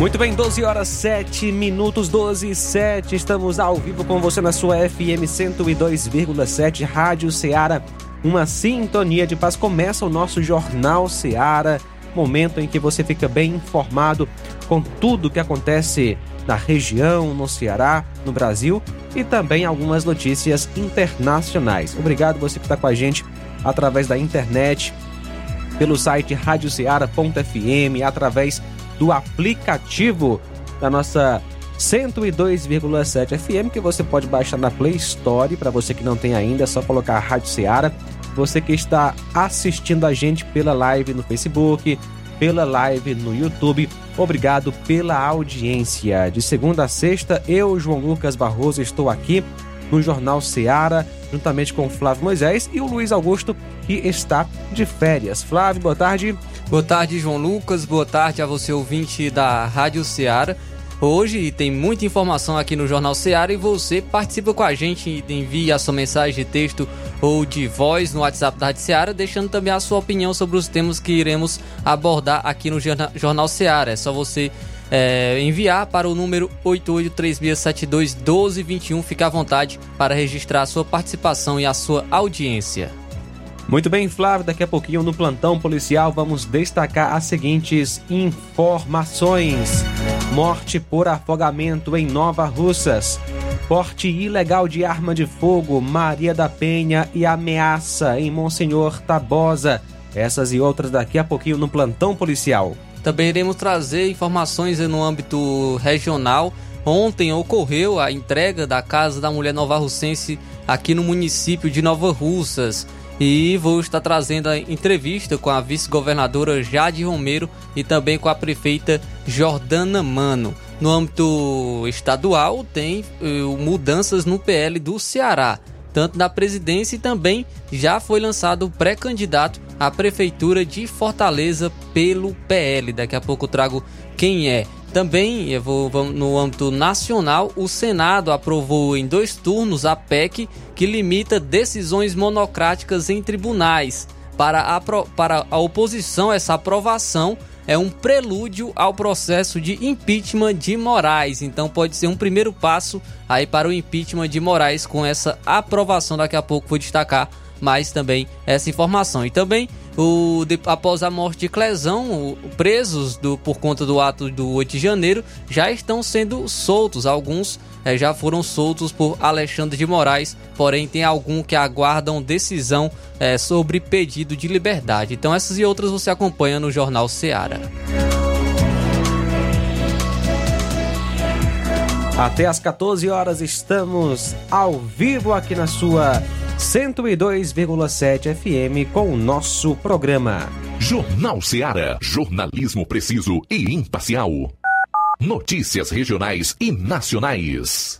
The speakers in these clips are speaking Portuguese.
Muito bem, 12 horas 7 minutos, 12 e 7. Estamos ao vivo com você na sua FM 102,7 Rádio Ceará. Uma sintonia de paz. Começa o nosso Jornal Ceará, momento em que você fica bem informado com tudo que acontece na região, no Ceará, no Brasil e também algumas notícias internacionais. Obrigado você que está com a gente através da internet, pelo site radioceara.fm, através do aplicativo da nossa 102,7 FM que você pode baixar na Play Store. Para você que não tem ainda, é só colocar Rádio Ceará. Você que está assistindo a gente pela live no Facebook, pela live no YouTube, obrigado pela audiência. De segunda a sexta, eu, João Lucas Barroso, estou aqui no Jornal Ceará, juntamente com o Flávio Moisés e o Luiz Augusto, que está de férias. Flávio, boa tarde. Boa tarde, João Lucas. Boa tarde a você, ouvinte da Rádio Ceará. Hoje tem muita informação aqui no Jornal Ceará e você participa com a gente, envia a sua mensagem de texto ou de voz no WhatsApp da Rádio Ceará, deixando também a sua opinião sobre os temas que iremos abordar aqui no Jornal Ceará. É só você é, enviar para o número 8836721221. Fique à vontade para registrar a sua participação e a sua audiência. Muito bem, Flávio, daqui a pouquinho no plantão policial vamos destacar as seguintes informações: morte por afogamento em Nova Russas, porte ilegal de arma de fogo, Maria da Penha e ameaça em Monsenhor Tabosa. Essas e outras daqui a pouquinho no plantão policial. Também iremos trazer informações no âmbito regional. Ontem ocorreu a entrega da Casa da Mulher Nova Russense aqui no município de Nova Russas. E vou estar trazendo a entrevista com a vice-governadora Jade Romero e também com a prefeita Jordana Mano. No âmbito estadual, tem uh, mudanças no PL do Ceará, tanto na presidência e também já foi lançado o pré-candidato à prefeitura de Fortaleza pelo PL. Daqui a pouco eu trago quem é. Também, vou, no âmbito nacional, o Senado aprovou em dois turnos a PEC que limita decisões monocráticas em tribunais. Para a, para a oposição, essa aprovação é um prelúdio ao processo de impeachment de Moraes. Então pode ser um primeiro passo aí para o impeachment de Moraes com essa aprovação. Daqui a pouco vou destacar mais também essa informação. E também o, de, após a morte de Clesão, o, presos do, por conta do ato do 8 de janeiro já estão sendo soltos. Alguns é, já foram soltos por Alexandre de Moraes, porém tem algum que aguardam decisão é, sobre pedido de liberdade. Então essas e outras você acompanha no Jornal Seara. Até às 14 horas estamos ao vivo aqui na sua 102,7 FM com o nosso programa. Jornal Ceará, jornalismo preciso e imparcial. Notícias regionais e nacionais.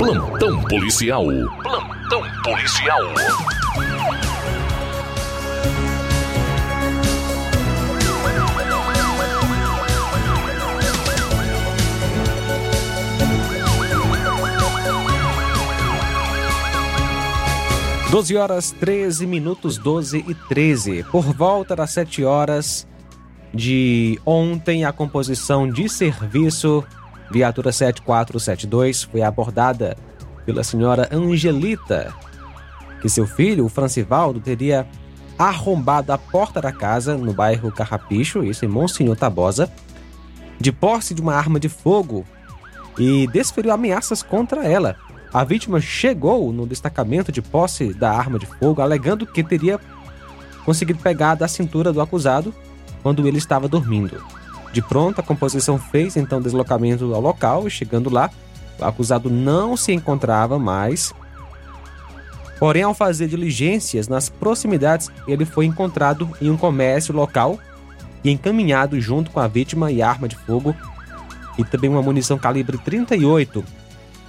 Plantão policial. Plantão policial. Doze horas 13 minutos 12 e 13. Por volta das 7 horas de ontem, a composição de serviço Viatura 7472 foi abordada pela senhora Angelita, que seu filho, o Francivaldo, teria arrombado a porta da casa no bairro Carrapicho, isso em Monsenhor Tabosa, de posse de uma arma de fogo e desferiu ameaças contra ela. A vítima chegou no destacamento de posse da arma de fogo, alegando que teria conseguido pegar da cintura do acusado quando ele estava dormindo. De pronto, a composição fez então deslocamento ao local e chegando lá, o acusado não se encontrava mais. Porém, ao fazer diligências nas proximidades, ele foi encontrado em um comércio local e encaminhado junto com a vítima e arma de fogo e também uma munição calibre 38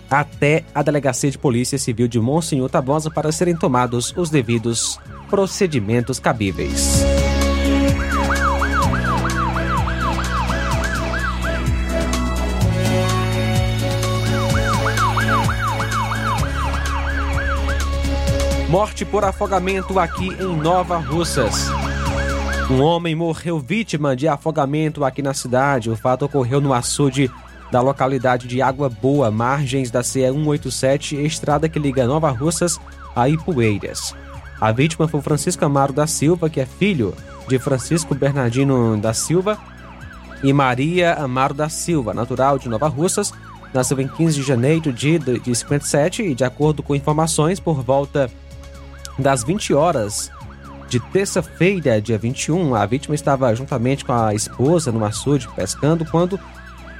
até a Delegacia de Polícia Civil de Monsenhor Tabosa para serem tomados os devidos procedimentos cabíveis. Morte por afogamento aqui em Nova Russas. Um homem morreu vítima de afogamento aqui na cidade. O fato ocorreu no açude da localidade de Água Boa, margens da CE 187, estrada que liga Nova Russas a Ipueiras. A vítima foi Francisco Amaro da Silva, que é filho de Francisco Bernardino da Silva e Maria Amaro da Silva, natural de Nova Russas, nasceu em 15 de janeiro de, de 57 e, de acordo com informações, por volta das 20 horas de terça-feira, dia 21, a vítima estava juntamente com a esposa no açude pescando quando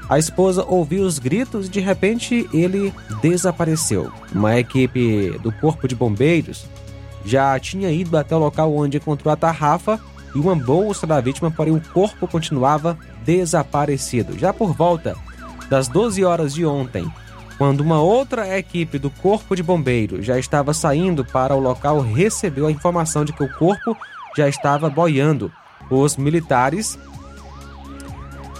a esposa ouviu os gritos e de repente ele desapareceu. Uma equipe do Corpo de Bombeiros já tinha ido até o local onde encontrou a tarrafa e uma bolsa da vítima, porém o corpo continuava desaparecido. Já por volta das 12 horas de ontem, quando uma outra equipe do Corpo de Bombeiros já estava saindo para o local, recebeu a informação de que o corpo já estava boiando. Os militares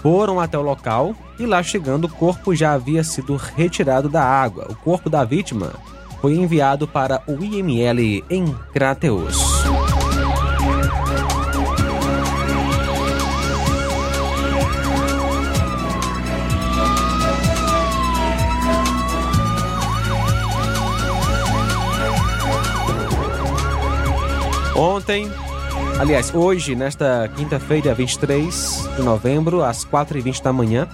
foram até o local e lá chegando o corpo já havia sido retirado da água. O corpo da vítima foi enviado para o IML em Crateus. Ontem, aliás, hoje, nesta quinta-feira, 23 de novembro, às 4h20 da manhã,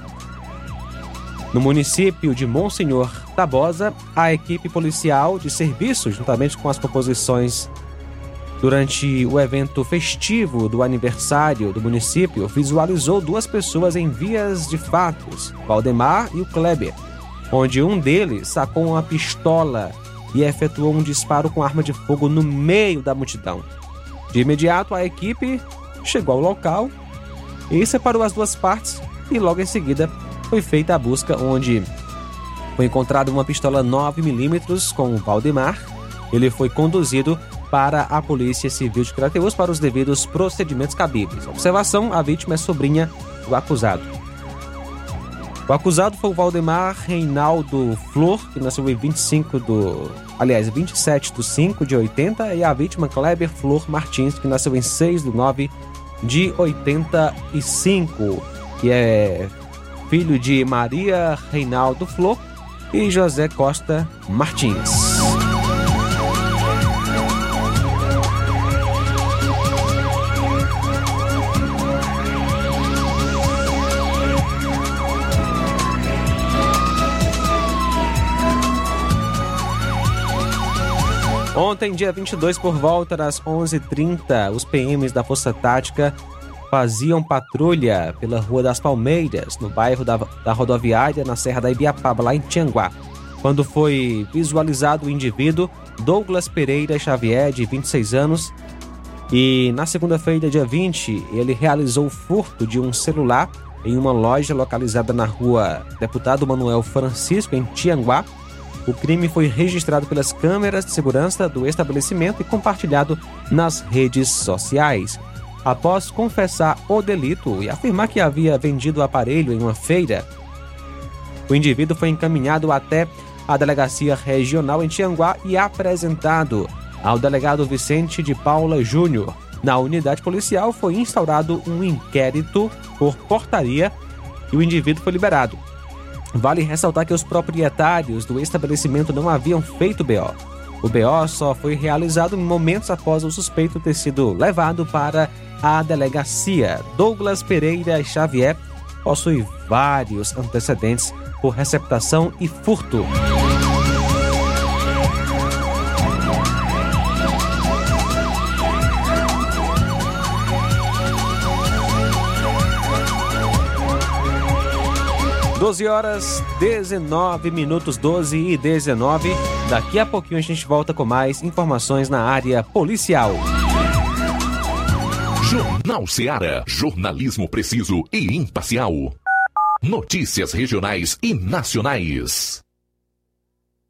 no município de Monsenhor Tabosa, a equipe policial de serviço, juntamente com as composições durante o evento festivo do aniversário do município, visualizou duas pessoas em vias de fatos, Valdemar e o Kleber, onde um deles sacou uma pistola e efetuou um disparo com arma de fogo no meio da multidão. De imediato, a equipe chegou ao local e separou as duas partes e logo em seguida foi feita a busca onde foi encontrada uma pistola 9mm com o Valdemar. Ele foi conduzido para a Polícia Civil de Crateus para os devidos procedimentos cabíveis. Observação: a vítima é sobrinha do acusado. O acusado foi o Valdemar Reinaldo Flor, que nasceu em 25 do. Aliás, 27 de 5 de 80, e a vítima Kleber Flor Martins, que nasceu em 6 de 9 de 85, que é filho de Maria Reinaldo Flor e José Costa Martins. Ontem, dia 22, por volta das 11h30, os PMs da Força Tática faziam patrulha pela Rua das Palmeiras, no bairro da, da rodoviária, na Serra da Ibiapaba, lá em Tianguá, quando foi visualizado o indivíduo Douglas Pereira Xavier, de 26 anos, e na segunda-feira, dia 20, ele realizou o furto de um celular em uma loja localizada na rua Deputado Manuel Francisco, em Tianguá. O crime foi registrado pelas câmeras de segurança do estabelecimento e compartilhado nas redes sociais. Após confessar o delito e afirmar que havia vendido o aparelho em uma feira, o indivíduo foi encaminhado até a delegacia regional em Tianguá e apresentado ao delegado Vicente de Paula Júnior. Na unidade policial foi instaurado um inquérito por portaria e o indivíduo foi liberado. Vale ressaltar que os proprietários do estabelecimento não haviam feito BO. O BO só foi realizado momentos após o suspeito ter sido levado para a delegacia. Douglas Pereira Xavier possui vários antecedentes por receptação e furto. Doze horas 19 minutos 12 e 19. Daqui a pouquinho a gente volta com mais informações na área policial. Jornal Seara. Jornalismo preciso e imparcial. Notícias regionais e nacionais.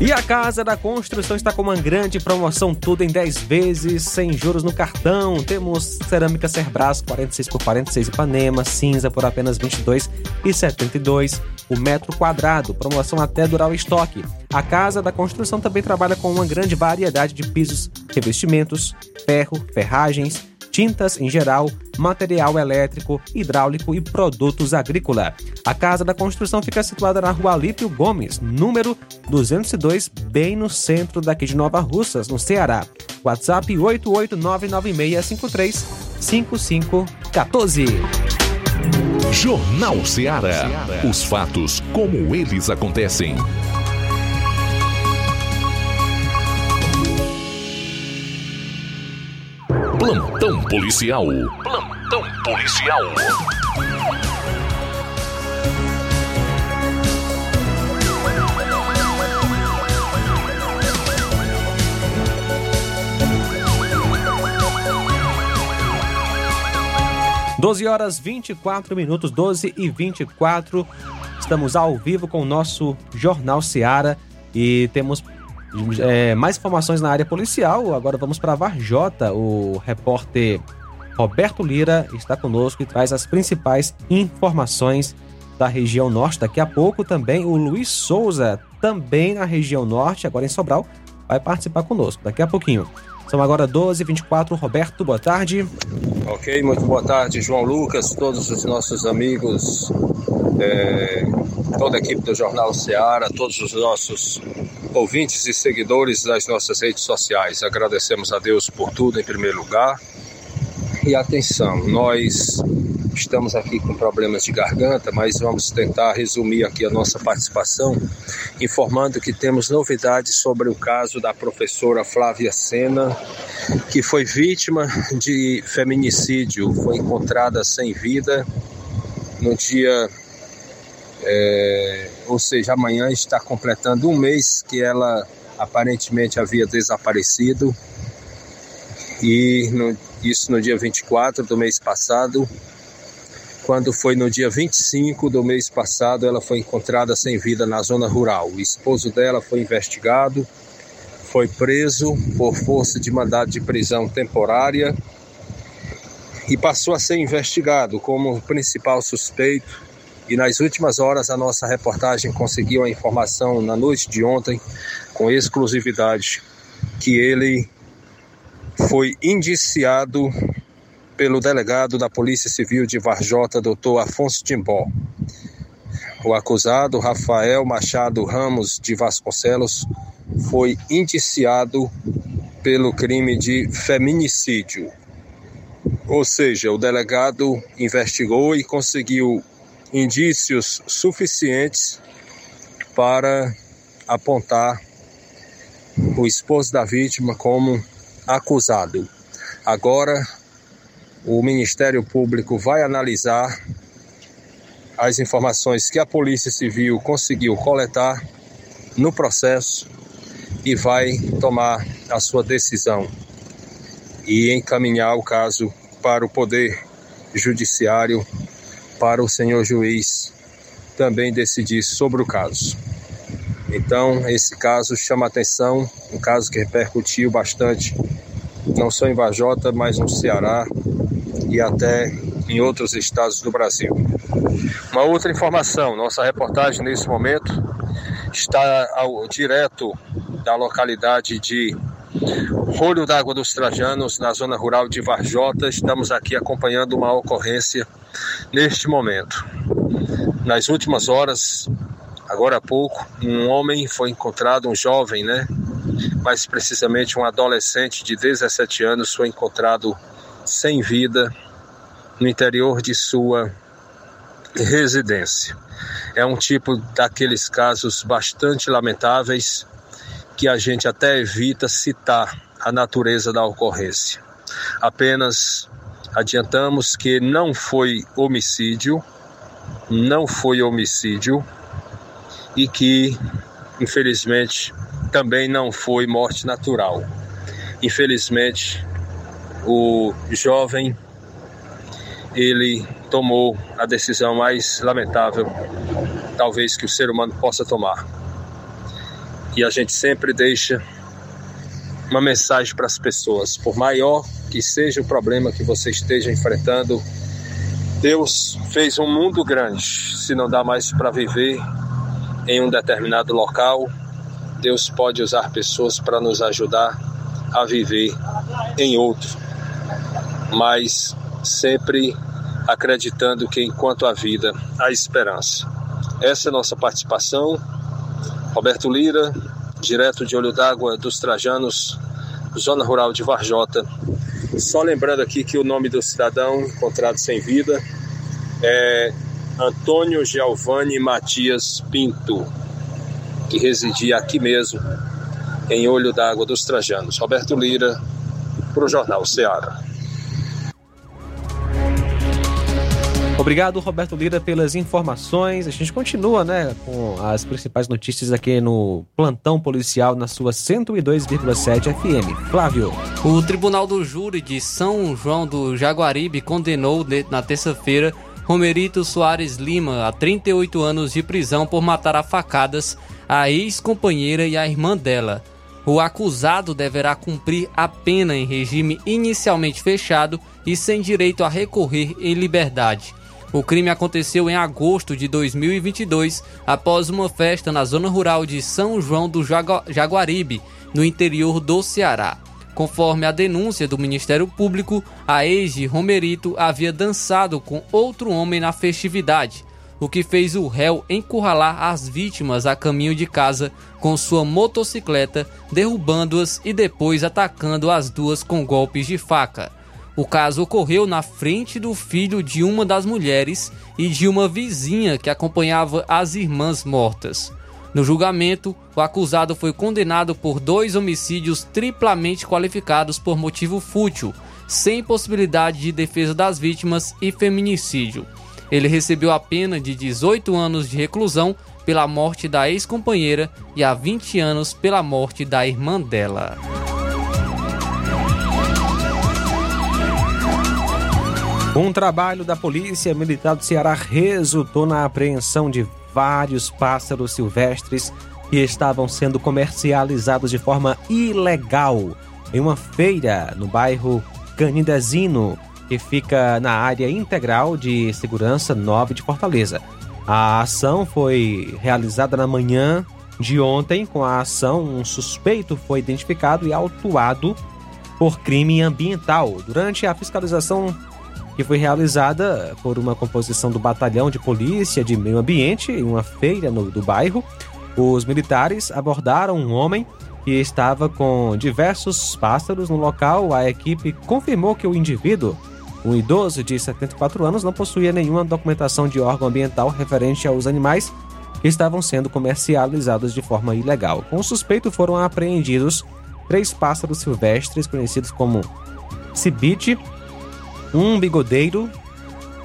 E a Casa da Construção está com uma grande promoção, tudo em 10 vezes, sem juros no cartão. Temos cerâmica Cerbras 46 por 46 Ipanema, cinza por apenas 22,72 o metro quadrado, promoção até durar o estoque. A Casa da Construção também trabalha com uma grande variedade de pisos, revestimentos, ferro, ferragens, tintas em geral, material elétrico, hidráulico e produtos agrícola. A Casa da Construção fica situada na rua Alípio Gomes, número 202, bem no centro daqui de Nova Russas, no Ceará. WhatsApp 88996535514. Jornal Ceará. Os fatos como eles acontecem. Plantão policial. Plantão policial. Doze horas 24 minutos, 12 e 24. Estamos ao vivo com o nosso Jornal Seara e temos é, mais informações na área policial. Agora vamos para Varjota. O repórter Roberto Lira está conosco e traz as principais informações da região norte. Daqui a pouco também o Luiz Souza, também na região norte, agora em Sobral, vai participar conosco. Daqui a pouquinho. São agora 12h24. Roberto, boa tarde. Ok, muito boa tarde, João Lucas, todos os nossos amigos, é, toda a equipe do Jornal Ceará, todos os nossos ouvintes e seguidores das nossas redes sociais. Agradecemos a Deus por tudo em primeiro lugar. E atenção, nós estamos aqui com problemas de garganta, mas vamos tentar resumir aqui a nossa participação, informando que temos novidades sobre o caso da professora Flávia Sena, que foi vítima de feminicídio, foi encontrada sem vida no dia. É, ou seja, amanhã está completando um mês que ela aparentemente havia desaparecido. E no, isso no dia 24 do mês passado, quando foi no dia 25 do mês passado, ela foi encontrada sem vida na zona rural. O esposo dela foi investigado, foi preso por força de mandado de prisão temporária e passou a ser investigado como principal suspeito. E nas últimas horas, a nossa reportagem conseguiu a informação na noite de ontem, com exclusividade, que ele foi indiciado pelo delegado da Polícia Civil de Varjota, doutor Afonso Timbó. O acusado, Rafael Machado Ramos de Vasconcelos, foi indiciado pelo crime de feminicídio. Ou seja, o delegado investigou e conseguiu indícios suficientes para apontar o esposo da vítima como acusado. Agora, o Ministério Público vai analisar as informações que a Polícia Civil conseguiu coletar no processo e vai tomar a sua decisão e encaminhar o caso para o Poder Judiciário, para o senhor juiz também decidir sobre o caso. Então, esse caso chama atenção, um caso que repercutiu bastante, não só em Vajota, mas no Ceará e até em outros estados do Brasil. Uma outra informação: nossa reportagem nesse momento está ao, direto da localidade de Rolho d'Água dos Trajanos, na zona rural de Varjota. Estamos aqui acompanhando uma ocorrência neste momento. Nas últimas horas, agora há pouco, um homem foi encontrado, um jovem, né? Mais precisamente um adolescente de 17 anos foi encontrado sem vida no interior de sua residência. É um tipo daqueles casos bastante lamentáveis que a gente até evita citar a natureza da ocorrência. Apenas adiantamos que não foi homicídio, não foi homicídio e que, infelizmente, também não foi morte natural. Infelizmente, o jovem ele tomou a decisão mais lamentável, talvez que o ser humano possa tomar. E a gente sempre deixa uma mensagem para as pessoas, por maior que seja o problema que você esteja enfrentando, Deus fez um mundo grande. Se não dá mais para viver em um determinado local, Deus pode usar pessoas para nos ajudar a viver em outro. Mas sempre acreditando que enquanto há vida, há esperança. Essa é a nossa participação. Roberto Lira, direto de Olho d'Água dos Trajanos, zona rural de Varjota. Só lembrando aqui que o nome do cidadão encontrado sem vida é Antônio Giovanni Matias Pinto, que residia aqui mesmo, em Olho d'Água dos Trajanos. Roberto Lira, para o Jornal Ceará. Obrigado, Roberto Lira, pelas informações. A gente continua, né, com as principais notícias aqui no plantão policial na sua 102,7 FM. Flávio. O Tribunal do Júri de São João do Jaguaribe condenou na terça-feira Romerito Soares Lima a 38 anos de prisão por matar a facadas a ex-companheira e a irmã dela. O acusado deverá cumprir a pena em regime inicialmente fechado e sem direito a recorrer em liberdade. O crime aconteceu em agosto de 2022, após uma festa na zona rural de São João do Jaguaribe, no interior do Ceará. Conforme a denúncia do Ministério Público, a ex de Romerito havia dançado com outro homem na festividade, o que fez o réu encurralar as vítimas a caminho de casa com sua motocicleta, derrubando-as e depois atacando as duas com golpes de faca. O caso ocorreu na frente do filho de uma das mulheres e de uma vizinha que acompanhava as irmãs mortas. No julgamento, o acusado foi condenado por dois homicídios triplamente qualificados por motivo fútil, sem possibilidade de defesa das vítimas e feminicídio. Ele recebeu a pena de 18 anos de reclusão pela morte da ex-companheira e a 20 anos pela morte da irmã dela. Um trabalho da Polícia Militar do Ceará resultou na apreensão de vários pássaros silvestres que estavam sendo comercializados de forma ilegal em uma feira no bairro Canindezino, que fica na área integral de segurança 9 de Fortaleza. A ação foi realizada na manhã de ontem. Com a ação, um suspeito foi identificado e autuado por crime ambiental. Durante a fiscalização que foi realizada por uma composição do Batalhão de Polícia de Meio Ambiente em uma feira no, do bairro. Os militares abordaram um homem que estava com diversos pássaros no local. A equipe confirmou que o indivíduo, um idoso de 74 anos, não possuía nenhuma documentação de órgão ambiental referente aos animais que estavam sendo comercializados de forma ilegal. Com o suspeito foram apreendidos três pássaros silvestres conhecidos como cibite, um bigodeiro,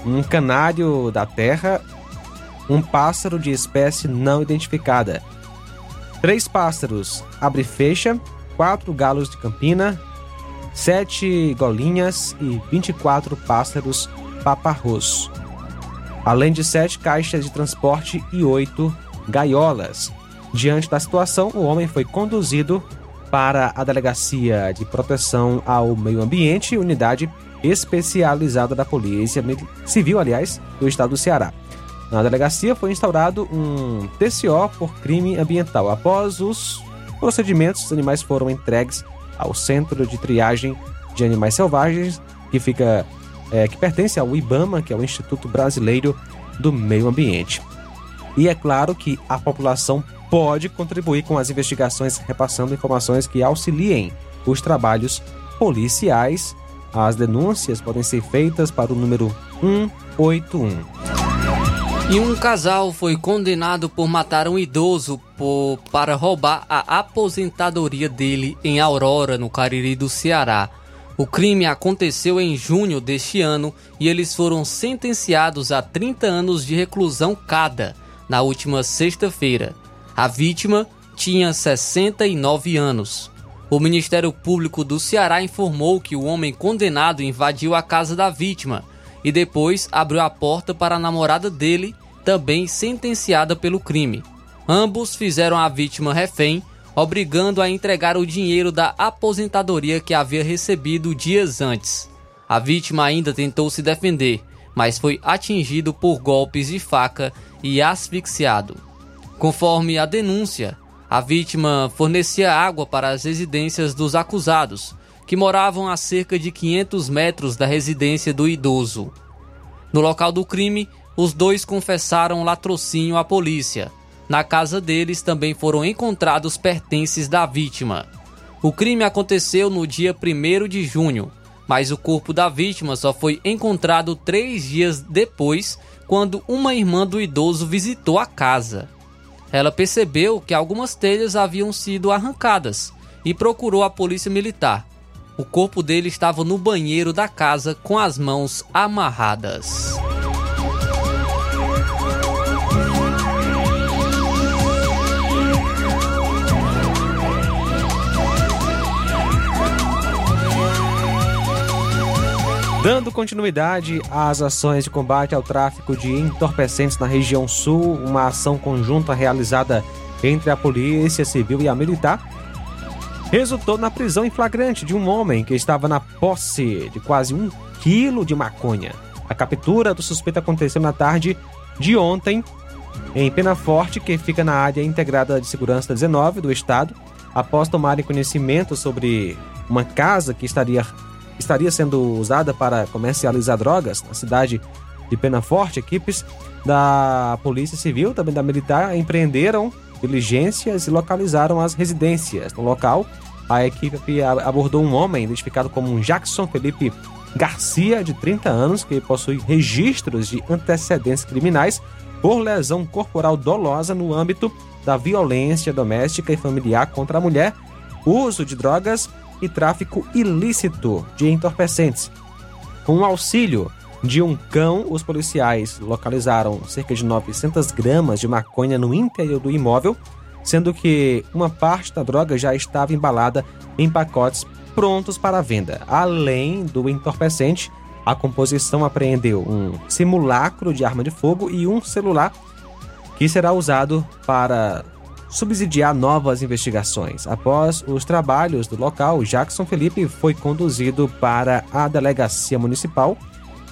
um canário da terra, um pássaro de espécie não identificada, três pássaros abre-fecha, quatro galos de campina, sete golinhas e 24 pássaros paparros. além de sete caixas de transporte e oito gaiolas. Diante da situação, o homem foi conduzido para a Delegacia de Proteção ao Meio Ambiente, unidade especializada da Polícia Civil, aliás, do estado do Ceará. Na delegacia foi instaurado um TCO por crime ambiental. Após os procedimentos, os animais foram entregues ao Centro de Triagem de Animais Selvagens, que fica é, que pertence ao IBAMA, que é o Instituto Brasileiro do Meio Ambiente. E é claro que a população pode contribuir com as investigações, repassando informações que auxiliem os trabalhos policiais. As denúncias podem ser feitas para o número 181. E um casal foi condenado por matar um idoso por, para roubar a aposentadoria dele em Aurora, no Cariri do Ceará. O crime aconteceu em junho deste ano e eles foram sentenciados a 30 anos de reclusão cada, na última sexta-feira. A vítima tinha 69 anos. O Ministério Público do Ceará informou que o homem condenado invadiu a casa da vítima e depois abriu a porta para a namorada dele, também sentenciada pelo crime. Ambos fizeram a vítima refém, obrigando a entregar o dinheiro da aposentadoria que havia recebido dias antes. A vítima ainda tentou se defender, mas foi atingido por golpes de faca e asfixiado. Conforme a denúncia, a vítima fornecia água para as residências dos acusados, que moravam a cerca de 500 metros da residência do idoso. No local do crime, os dois confessaram latrocínio à polícia. Na casa deles também foram encontrados pertences da vítima. O crime aconteceu no dia 1 de junho, mas o corpo da vítima só foi encontrado três dias depois, quando uma irmã do idoso visitou a casa. Ela percebeu que algumas telhas haviam sido arrancadas e procurou a polícia militar. O corpo dele estava no banheiro da casa com as mãos amarradas. Dando continuidade às ações de combate ao tráfico de entorpecentes na região sul, uma ação conjunta realizada entre a Polícia Civil e a Militar resultou na prisão em flagrante de um homem que estava na posse de quase um quilo de maconha. A captura do suspeito aconteceu na tarde de ontem em Penaforte, que fica na área integrada de segurança 19 do estado, após tomarem conhecimento sobre uma casa que estaria estaria sendo usada para comercializar drogas na cidade de Penaforte, equipes da Polícia Civil, também da Militar, empreenderam diligências e localizaram as residências. No local, a equipe abordou um homem identificado como Jackson Felipe Garcia, de 30 anos, que possui registros de antecedentes criminais por lesão corporal dolosa no âmbito da violência doméstica e familiar contra a mulher, uso de drogas e tráfico ilícito de entorpecentes. Com o auxílio de um cão, os policiais localizaram cerca de 900 gramas de maconha no interior do imóvel, sendo que uma parte da droga já estava embalada em pacotes prontos para venda. Além do entorpecente, a composição apreendeu um simulacro de arma de fogo e um celular que será usado para subsidiar novas investigações. Após os trabalhos do local, Jackson Felipe foi conduzido para a delegacia municipal,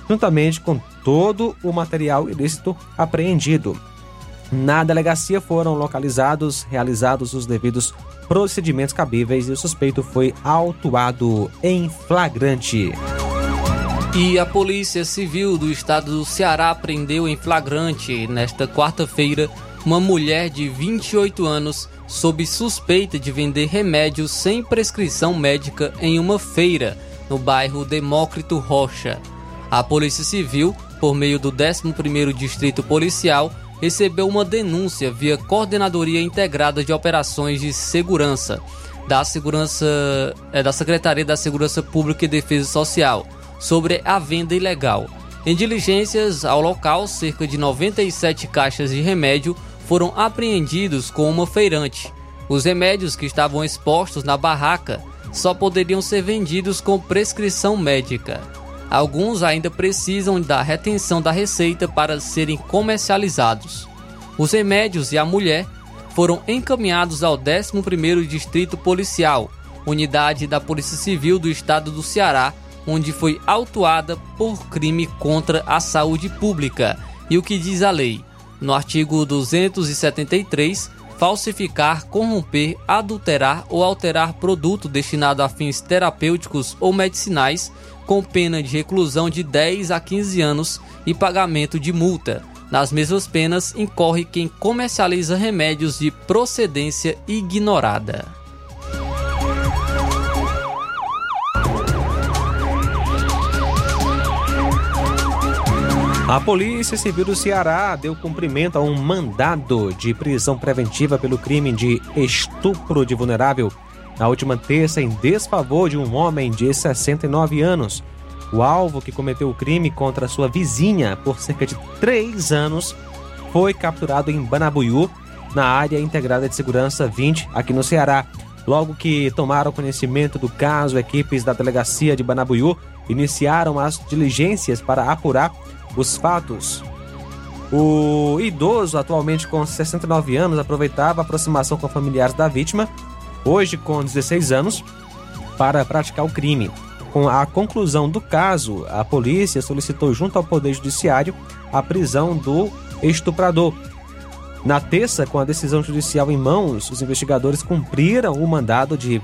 juntamente com todo o material ilícito apreendido. Na delegacia foram localizados, realizados os devidos procedimentos cabíveis e o suspeito foi autuado em flagrante. E a Polícia Civil do Estado do Ceará prendeu em flagrante nesta quarta-feira uma mulher de 28 anos sob suspeita de vender remédios sem prescrição médica em uma feira no bairro Demócrito Rocha. A Polícia Civil, por meio do 11º Distrito Policial, recebeu uma denúncia via Coordenadoria Integrada de Operações de Segurança da Segurança é, da Secretaria da Segurança Pública e Defesa Social sobre a venda ilegal. Em diligências ao local, cerca de 97 caixas de remédio foram apreendidos com uma feirante. Os remédios que estavam expostos na barraca só poderiam ser vendidos com prescrição médica. Alguns ainda precisam da retenção da receita para serem comercializados. Os remédios e a mulher foram encaminhados ao 11º Distrito Policial, unidade da Polícia Civil do Estado do Ceará, onde foi autuada por crime contra a saúde pública. E o que diz a lei? No artigo 273, falsificar, corromper, adulterar ou alterar produto destinado a fins terapêuticos ou medicinais, com pena de reclusão de 10 a 15 anos e pagamento de multa. Nas mesmas penas incorre quem comercializa remédios de procedência ignorada. A Polícia Civil do Ceará deu cumprimento a um mandado de prisão preventiva pelo crime de estupro de vulnerável na última terça em desfavor de um homem de 69 anos. O alvo que cometeu o crime contra sua vizinha por cerca de três anos foi capturado em Banabuiú, na área integrada de segurança 20, aqui no Ceará. Logo que tomaram conhecimento do caso, equipes da delegacia de Banabuiú iniciaram as diligências para apurar os fatos. O idoso, atualmente com 69 anos, aproveitava a aproximação com familiares da vítima, hoje com 16 anos, para praticar o crime. Com a conclusão do caso, a polícia solicitou junto ao Poder Judiciário a prisão do estuprador. Na terça, com a decisão judicial em mãos, os investigadores cumpriram o mandado de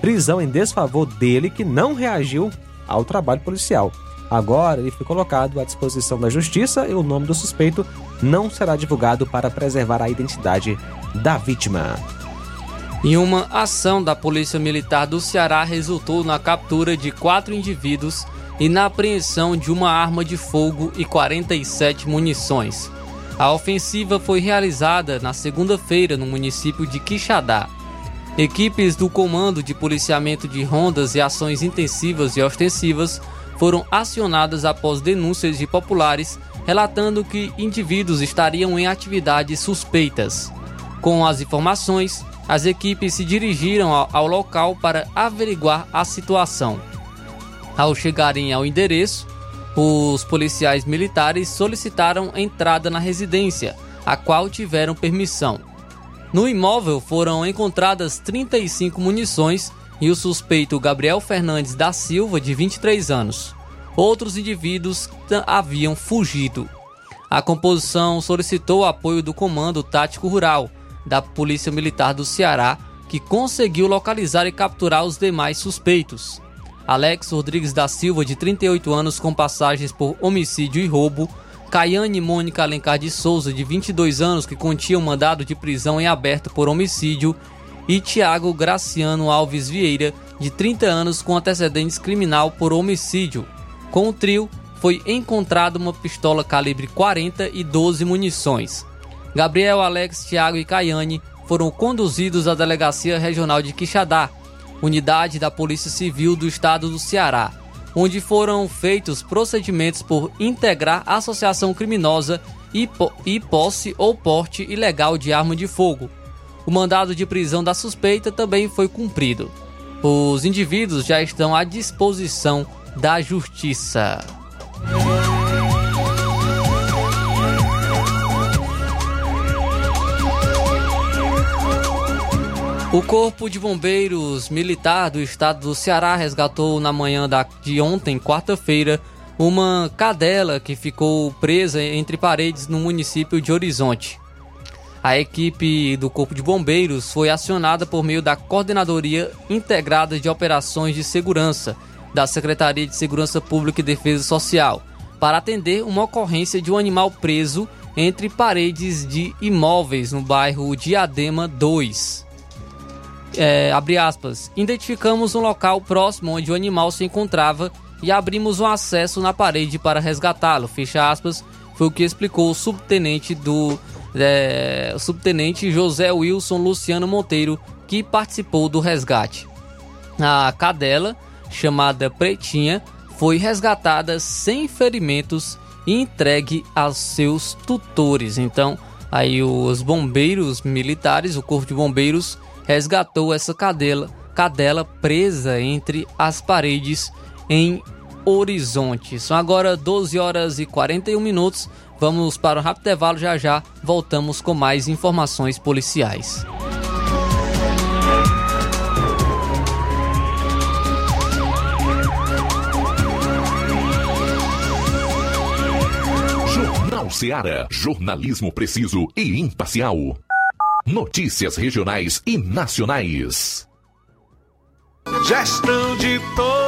prisão em desfavor dele, que não reagiu ao trabalho policial. Agora ele foi colocado à disposição da justiça e o nome do suspeito não será divulgado para preservar a identidade da vítima. E uma ação da Polícia Militar do Ceará resultou na captura de quatro indivíduos e na apreensão de uma arma de fogo e 47 munições. A ofensiva foi realizada na segunda-feira no município de Quixadá. Equipes do Comando de Policiamento de Rondas e Ações Intensivas e Ostensivas foram acionadas após denúncias de populares relatando que indivíduos estariam em atividades suspeitas. Com as informações, as equipes se dirigiram ao local para averiguar a situação. Ao chegarem ao endereço, os policiais militares solicitaram entrada na residência, a qual tiveram permissão. No imóvel foram encontradas 35 munições e o suspeito Gabriel Fernandes da Silva, de 23 anos. Outros indivíduos haviam fugido. A composição solicitou o apoio do Comando Tático Rural da Polícia Militar do Ceará, que conseguiu localizar e capturar os demais suspeitos. Alex Rodrigues da Silva, de 38 anos, com passagens por homicídio e roubo. Caiane Mônica Alencar de Souza, de 22 anos, que continha um mandado de prisão em aberto por homicídio e Tiago Graciano Alves Vieira, de 30 anos, com antecedentes criminal por homicídio. Com o trio, foi encontrado uma pistola calibre 40 e 12 munições. Gabriel, Alex, Tiago e Caiane foram conduzidos à Delegacia Regional de Quixadá, unidade da Polícia Civil do Estado do Ceará, onde foram feitos procedimentos por integrar associação criminosa e, e posse ou porte ilegal de arma de fogo, o mandado de prisão da suspeita também foi cumprido. Os indivíduos já estão à disposição da justiça. O Corpo de Bombeiros Militar do Estado do Ceará resgatou na manhã de ontem, quarta-feira, uma cadela que ficou presa entre paredes no município de Horizonte. A equipe do Corpo de Bombeiros foi acionada por meio da Coordenadoria Integrada de Operações de Segurança da Secretaria de Segurança Pública e Defesa Social para atender uma ocorrência de um animal preso entre paredes de imóveis no bairro Diadema 2. É, abre aspas. Identificamos um local próximo onde o animal se encontrava e abrimos um acesso na parede para resgatá-lo. Fecha aspas. Foi o que explicou o subtenente do é, o subtenente José Wilson Luciano Monteiro, que participou do resgate. A cadela, chamada Pretinha, foi resgatada sem ferimentos e entregue aos seus tutores. Então, aí os bombeiros militares, o corpo de bombeiros, resgatou essa cadela, cadela presa entre as paredes em Horizonte. São agora 12 horas e 41 minutos. Vamos para um rápido intervalo, já já voltamos com mais informações policiais. Jornal Seara. Jornalismo preciso e imparcial. Notícias regionais e nacionais. Gestão de todos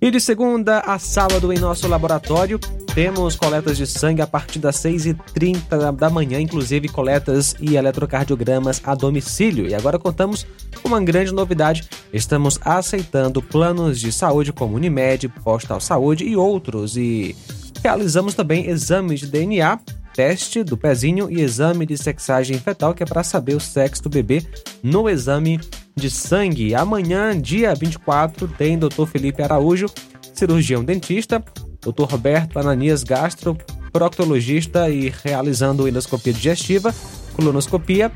E de segunda a sábado em nosso laboratório, temos coletas de sangue a partir das 6h30 da manhã, inclusive coletas e eletrocardiogramas a domicílio. E agora contamos com uma grande novidade: estamos aceitando planos de saúde como Unimed, Postal Saúde e outros. E realizamos também exames de DNA, teste do pezinho e exame de sexagem fetal, que é para saber o sexo do bebê no exame de sangue. Amanhã, dia 24, tem Dr. Felipe Araújo, cirurgião dentista, Dr. Roberto Ananias Gastro, proctologista e realizando endoscopia digestiva, colonoscopia.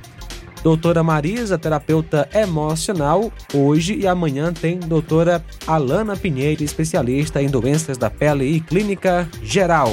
Doutora Marisa, terapeuta emocional. Hoje e amanhã tem doutora Alana Pinheiro, especialista em doenças da pele e clínica geral.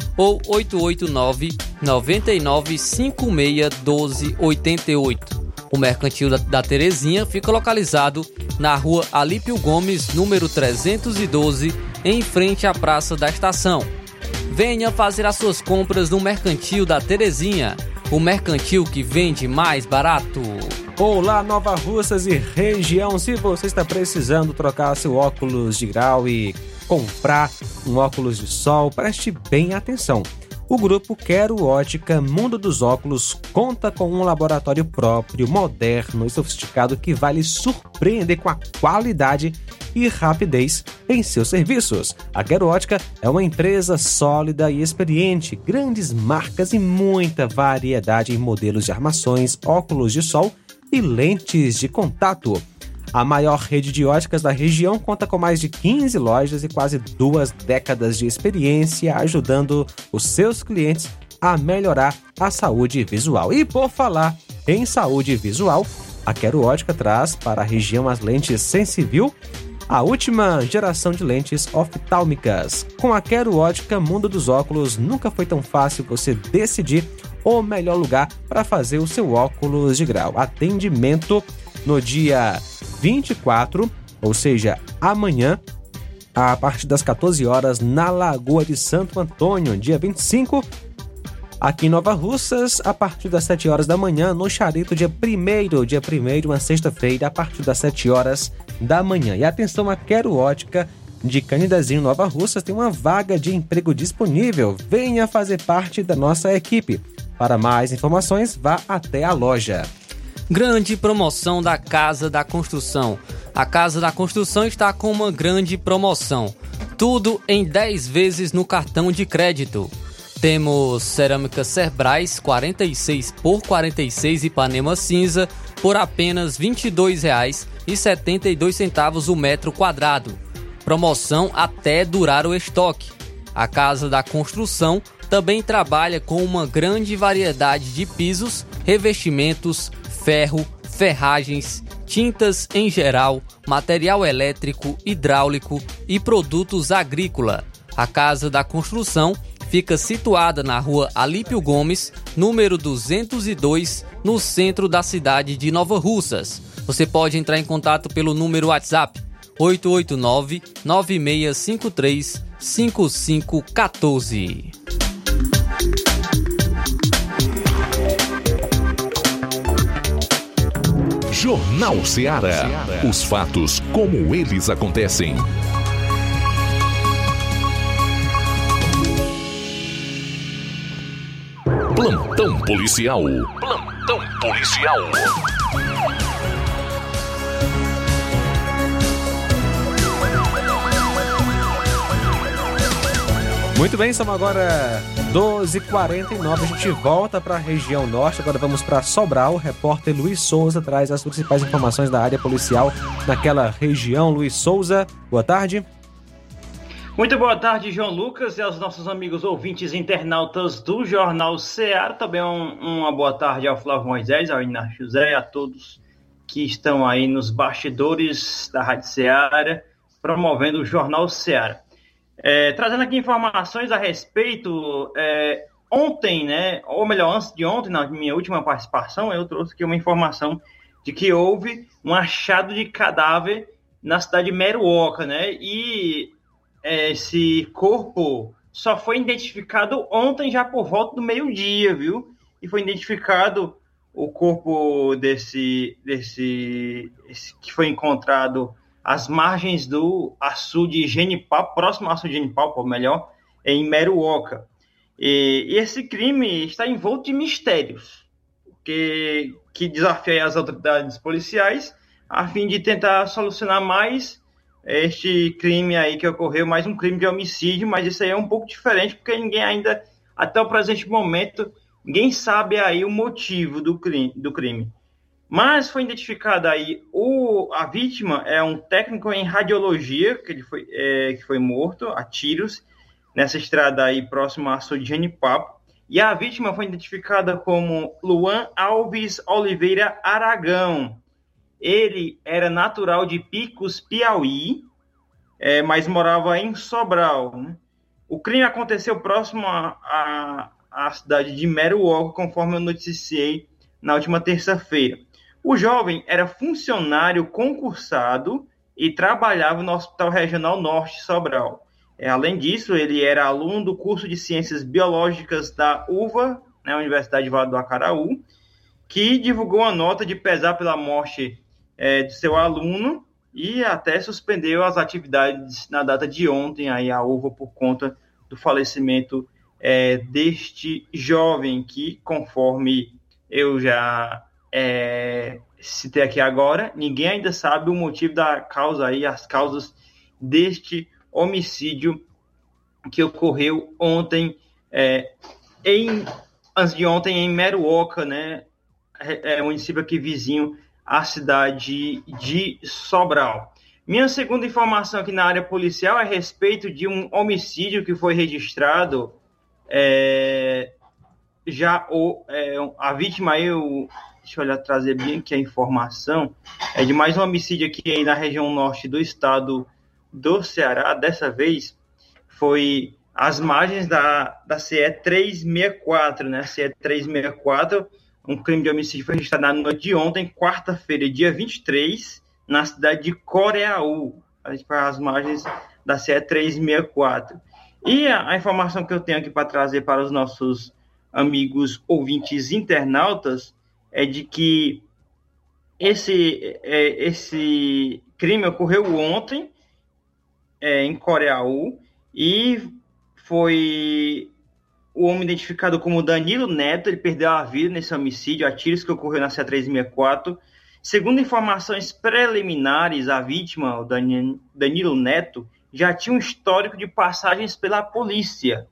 ou 889 99561288. O Mercantil da, da Terezinha fica localizado na rua Alípio Gomes, número 312, em frente à Praça da Estação. Venha fazer as suas compras no Mercantil da Terezinha, o mercantil que vende mais barato. Olá, Nova Russas e região. Se você está precisando trocar seu óculos de grau e comprar um óculos de sol, preste bem atenção. O grupo Quero Ótica Mundo dos Óculos conta com um laboratório próprio, moderno e sofisticado que vai lhe surpreender com a qualidade e rapidez em seus serviços. A Quero Ótica é uma empresa sólida e experiente, grandes marcas e muita variedade em modelos de armações, óculos de sol e lentes de contato. A maior rede de óticas da região conta com mais de 15 lojas e quase duas décadas de experiência ajudando os seus clientes a melhorar a saúde visual. E por falar em saúde visual, a Quero Ótica traz para a região as lentes Sensivil, a última geração de lentes oftálmicas. Com a Quero Ótica Mundo dos Óculos, nunca foi tão fácil você decidir o melhor lugar para fazer o seu óculos de grau. Atendimento no dia 24, ou seja, amanhã, a partir das 14 horas, na Lagoa de Santo Antônio, dia 25, aqui em Nova Russas, a partir das 7 horas da manhã, no Charito, dia 1 dia 1 uma sexta-feira, a partir das 7 horas da manhã. E atenção, a Quero Ótica de Canidezinho Nova Russas tem uma vaga de emprego disponível. Venha fazer parte da nossa equipe. Para mais informações, vá até a loja. Grande promoção da Casa da Construção. A Casa da Construção está com uma grande promoção. Tudo em 10 vezes no cartão de crédito. Temos cerâmica Cerbrais 46 por 46 Ipanema cinza por apenas R$ 22,72 o metro quadrado. Promoção até durar o estoque. A Casa da Construção também trabalha com uma grande variedade de pisos, revestimentos, ferro, ferragens, tintas em geral, material elétrico, hidráulico e produtos agrícola. A Casa da Construção fica situada na rua Alípio Gomes, número 202, no centro da cidade de Nova Russas. Você pode entrar em contato pelo número WhatsApp 889 9653 5514. Jornal Ceará. Os fatos como eles acontecem. Plantão policial. Plantão policial. Muito bem, são agora 12h49. A gente volta para a região norte. Agora vamos para Sobral. O repórter Luiz Souza traz as principais informações da área policial naquela região. Luiz Souza, boa tarde. Muito boa tarde, João Lucas e aos nossos amigos ouvintes internautas do Jornal Ceará. Também um, uma boa tarde ao Flávio Moisés, ao Inácio José, a todos que estão aí nos bastidores da Rádio Ceará, promovendo o Jornal Ceará. É, trazendo aqui informações a respeito, é, ontem, né, ou melhor, antes de ontem, na minha última participação, eu trouxe aqui uma informação de que houve um achado de cadáver na cidade de Meruoca, né, e é, esse corpo só foi identificado ontem, já por volta do meio-dia, viu? E foi identificado o corpo desse, desse que foi encontrado às margens do açude Genipal, próximo ao açude Genipal, ou melhor, em Meruoca. E, e, esse crime está envolto de mistérios, que, que desafia as autoridades policiais a fim de tentar solucionar mais este crime aí que ocorreu, mais um crime de homicídio, mas isso aí é um pouco diferente, porque ninguém ainda, até o presente momento, ninguém sabe aí o motivo do crime. Do crime. Mas foi identificada aí o, a vítima é um técnico em radiologia que ele foi é, que foi morto a tiros nessa estrada aí próxima a Sodiane Papo. E a vítima foi identificada como Luan Alves Oliveira Aragão. Ele era natural de Picos, Piauí, é, mas morava em Sobral. Né? O crime aconteceu próximo à cidade de Meruoca, conforme eu noticiei na última terça-feira. O jovem era funcionário concursado e trabalhava no Hospital Regional Norte de Sobral. É, além disso, ele era aluno do curso de Ciências Biológicas da UVA, né, Universidade do Acaraú, que divulgou uma nota de pesar pela morte é, de seu aluno e até suspendeu as atividades na data de ontem, aí a UVA, por conta do falecimento é, deste jovem que, conforme eu já é, citei aqui agora, ninguém ainda sabe o motivo da causa aí, as causas deste homicídio que ocorreu ontem, é, em, antes de ontem, em Meruoca, né, é, é município aqui vizinho à cidade de Sobral. Minha segunda informação aqui na área policial é a respeito de um homicídio que foi registrado. É, já o, é, a vítima, eu, deixa eu olhar, trazer bem aqui a informação, é de mais um homicídio aqui na região norte do estado do Ceará. Dessa vez foi às margens da, da CE 364, né? CE 364 um crime de homicídio foi registrado na noite de ontem, quarta-feira, dia 23, na cidade de Coreaú, às margens da CE 364. E a, a informação que eu tenho aqui para trazer para os nossos amigos ouvintes internautas é de que esse, é, esse crime ocorreu ontem é, em Coreaú e foi o homem identificado como Danilo Neto, ele perdeu a vida nesse homicídio a tiros que ocorreu na C364. Segundo informações preliminares, a vítima, o Danilo Neto, já tinha um histórico de passagens pela polícia.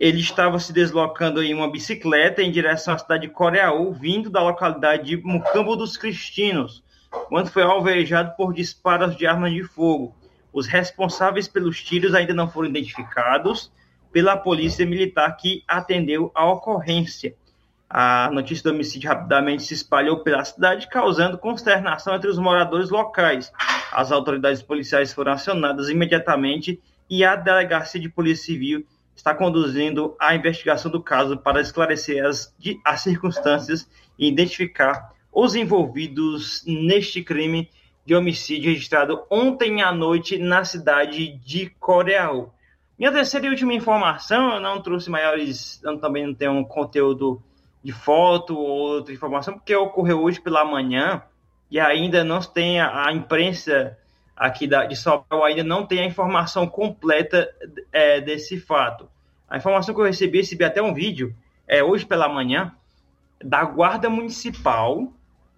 Ele estava se deslocando em uma bicicleta em direção à cidade de Coreaú, vindo da localidade de Mucambo dos Cristinos, quando foi alvejado por disparos de armas de fogo. Os responsáveis pelos tiros ainda não foram identificados pela polícia militar que atendeu a ocorrência. A notícia do homicídio rapidamente se espalhou pela cidade, causando consternação entre os moradores locais. As autoridades policiais foram acionadas imediatamente e a Delegacia de Polícia Civil está conduzindo a investigação do caso para esclarecer as, as circunstâncias e identificar os envolvidos neste crime de homicídio registrado ontem à noite na cidade de Coreaú. Minha terceira e última informação, eu não trouxe maiores, eu também não tenho um conteúdo de foto ou outra informação, porque ocorreu hoje pela manhã e ainda não tem a, a imprensa aqui da, de Sobral ainda não tem a informação completa é, desse fato. A informação que eu recebi, recebi até um vídeo, é hoje pela manhã, da Guarda Municipal,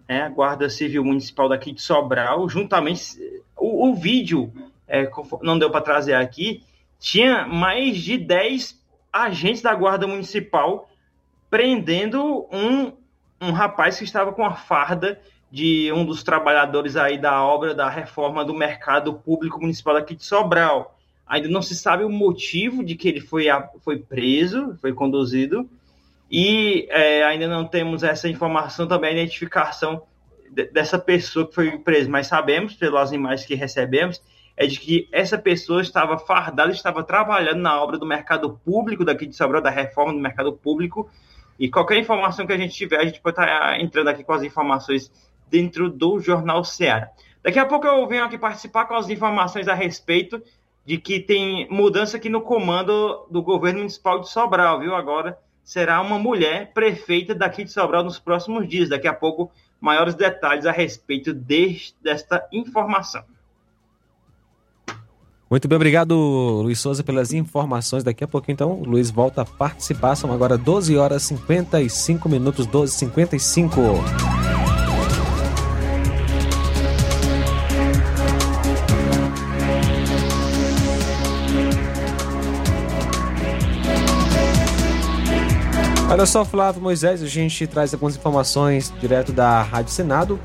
né, a Guarda Civil Municipal daqui de Sobral, juntamente, o, o vídeo, é, não deu para trazer aqui, tinha mais de 10 agentes da Guarda Municipal prendendo um, um rapaz que estava com a farda de um dos trabalhadores aí da obra da reforma do mercado público municipal aqui de Sobral. Ainda não se sabe o motivo de que ele foi, foi preso, foi conduzido, e é, ainda não temos essa informação também, a identificação dessa pessoa que foi presa, mas sabemos, pelas imagens que recebemos, é de que essa pessoa estava fardada, estava trabalhando na obra do mercado público daqui de Sobral, da reforma do mercado público, e qualquer informação que a gente tiver, a gente pode estar entrando aqui com as informações dentro do Jornal Ceará. Daqui a pouco eu venho aqui participar com as informações a respeito de que tem mudança aqui no comando do governo municipal de Sobral, viu? Agora será uma mulher prefeita daqui de Sobral nos próximos dias. Daqui a pouco, maiores detalhes a respeito deste, desta informação. Muito bem, obrigado, Luiz Souza, pelas informações. Daqui a pouquinho, então, o Luiz volta a participar. São agora 12 horas 55 minutos, 12 55 Olha só, Flávio Moisés, a gente traz algumas informações direto da Rádio Senado.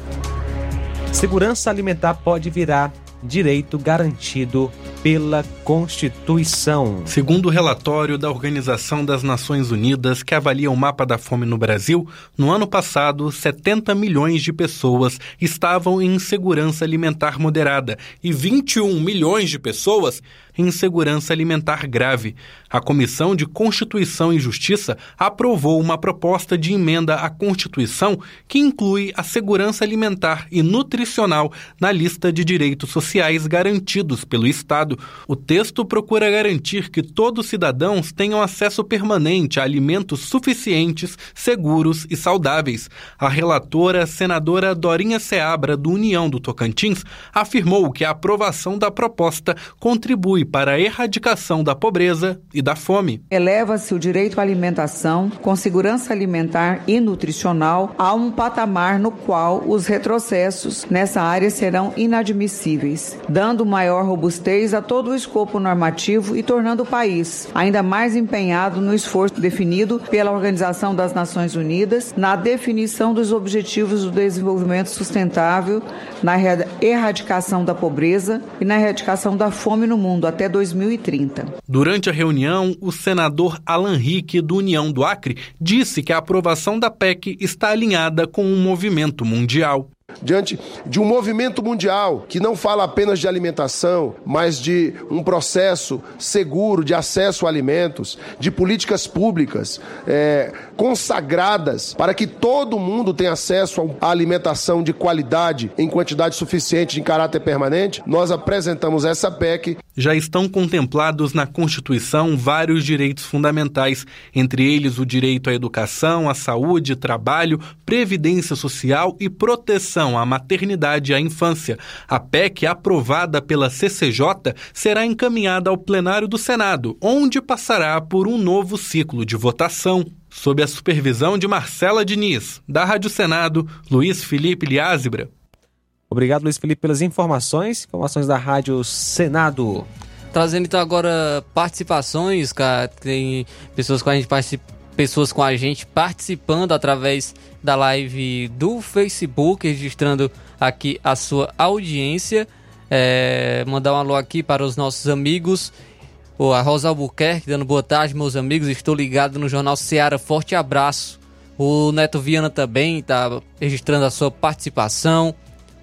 Segurança alimentar pode virar direito garantido pela Constituição. Segundo o relatório da Organização das Nações Unidas, que avalia o mapa da fome no Brasil, no ano passado, 70 milhões de pessoas estavam em insegurança alimentar moderada e 21 milhões de pessoas em segurança alimentar grave. A Comissão de Constituição e Justiça aprovou uma proposta de emenda à Constituição que inclui a segurança alimentar e nutricional na lista de direitos sociais garantidos pelo Estado. O texto procura garantir que todos os cidadãos tenham acesso permanente a alimentos suficientes, seguros e saudáveis. A relatora, senadora Dorinha Seabra, do União do Tocantins, afirmou que a aprovação da proposta contribui para a erradicação da pobreza e da fome. Eleva-se o direito à alimentação com segurança alimentar e nutricional a um patamar no qual os retrocessos nessa área serão inadmissíveis, dando maior robustez a todo o escopo normativo e tornando o país ainda mais empenhado no esforço definido pela Organização das Nações Unidas na definição dos objetivos do desenvolvimento sustentável, na erradicação da pobreza e na erradicação da fome no mundo até 2030. Durante a reunião, o senador Alan Rick, do União do Acre, disse que a aprovação da PEC está alinhada com o movimento mundial diante de um movimento mundial que não fala apenas de alimentação, mas de um processo seguro de acesso a alimentos, de políticas públicas é, consagradas para que todo mundo tenha acesso a alimentação de qualidade em quantidade suficiente em caráter permanente, nós apresentamos essa PEC. Já estão contemplados na Constituição vários direitos fundamentais, entre eles o direito à educação, à saúde, trabalho, previdência social e proteção proteção à maternidade e à infância. A PEC, aprovada pela CCJ, será encaminhada ao plenário do Senado, onde passará por um novo ciclo de votação. Sob a supervisão de Marcela Diniz, da Rádio Senado, Luiz Felipe Liázebra. Obrigado, Luiz Felipe, pelas informações. Informações da Rádio Senado. Trazendo então agora participações, cara. Tem pessoas com a gente pessoas com a gente participando através da live do Facebook, registrando aqui a sua audiência. É, mandar um alô aqui para os nossos amigos. A Rosa Albuquerque dando boa tarde, meus amigos. Estou ligado no Jornal Seara. Forte abraço. O Neto Viana também está registrando a sua participação.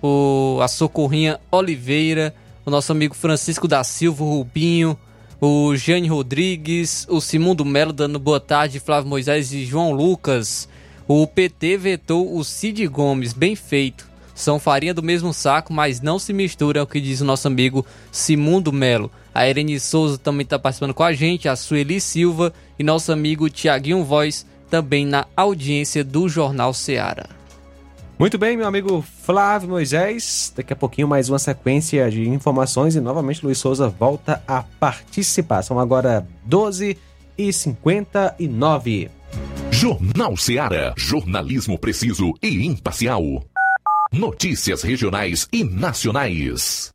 O, a Socorrinha Oliveira. O nosso amigo Francisco da Silva Rubinho o Jane Rodrigues, o Simundo Melo dando boa tarde, Flávio Moisés e João Lucas. O PT vetou o Cid Gomes, bem feito. São farinha do mesmo saco, mas não se mistura, é o que diz o nosso amigo Simundo Melo. A Irene Souza também está participando com a gente, a Sueli Silva e nosso amigo Tiaguinho Voz também na audiência do Jornal Seara. Muito bem, meu amigo Flávio Moisés. Daqui a pouquinho mais uma sequência de informações e novamente Luiz Souza volta a participar. São agora 12 e 59. Jornal Seara. Jornalismo preciso e imparcial. Notícias regionais e nacionais.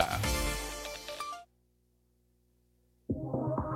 Yeah.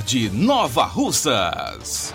De Nova Russas.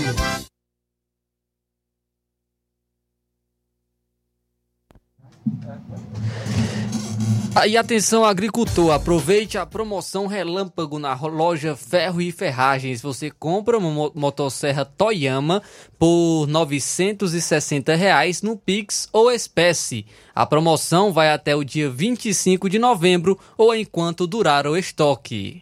E atenção agricultor, aproveite a promoção relâmpago na loja Ferro e Ferragens. Você compra uma mo- motosserra Toyama por 960 reais no Pix ou espécie. A promoção vai até o dia 25 de novembro ou enquanto durar o estoque.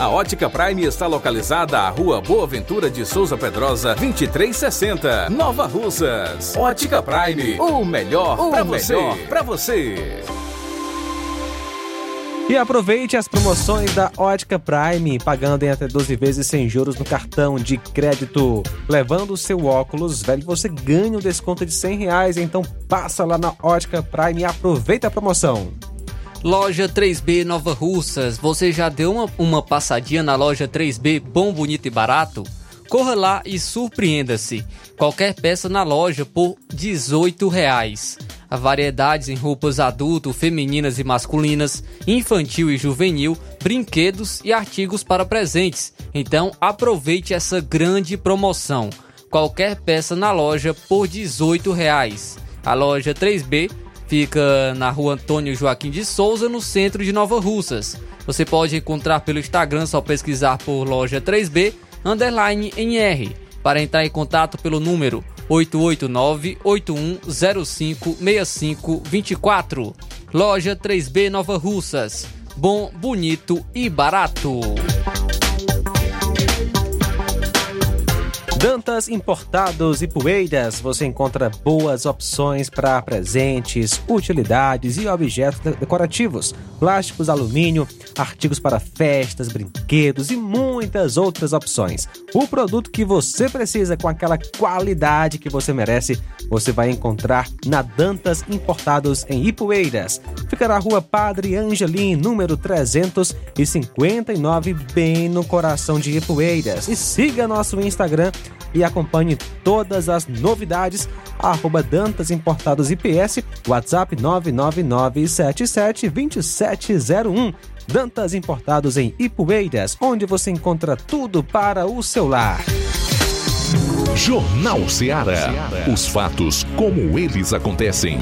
A Ótica Prime está localizada à Rua Boa Ventura de Souza Pedrosa, 2360, Nova Russas. Ótica Prime, o melhor para você. Para você. E aproveite as promoções da Ótica Prime, pagando em até 12 vezes sem juros no cartão de crédito. Levando o seu óculos velho, você ganha um desconto de 100 reais. Então passa lá na Ótica Prime e aproveita a promoção. Loja 3B Nova Russas, você já deu uma, uma passadinha na loja 3B Bom, Bonito e Barato? Corra lá e surpreenda-se. Qualquer peça na loja por 18 reais. Há variedades em roupas adulto, femininas e masculinas, infantil e juvenil, brinquedos e artigos para presentes. Então aproveite essa grande promoção. Qualquer peça na loja por 18 reais. A loja 3B fica na rua Antônio Joaquim de Souza, no centro de Nova Russas. Você pode encontrar pelo Instagram, só pesquisar por loja 3B, underline NR. Para entrar em contato pelo número 889-8105-6524. Loja 3B Nova Russas. Bom, bonito e barato. Dantas Importados e Poeiras, você encontra boas opções para presentes, utilidades e objetos decorativos, plásticos, alumínio, artigos para festas, brinquedos e muitas outras opções. O produto que você precisa com aquela qualidade que você merece, você vai encontrar na Dantas Importados em Ipueiras. Fica na rua Padre Angelim, número 359, bem no coração de Ipueiras. E siga nosso Instagram e acompanhe todas as novidades. Arroba Dantas Importados IPS, WhatsApp 999772701. Dantas Importados em Ipueiras, onde você encontra tudo para o seu lar. Jornal Ceará. Os fatos como eles acontecem.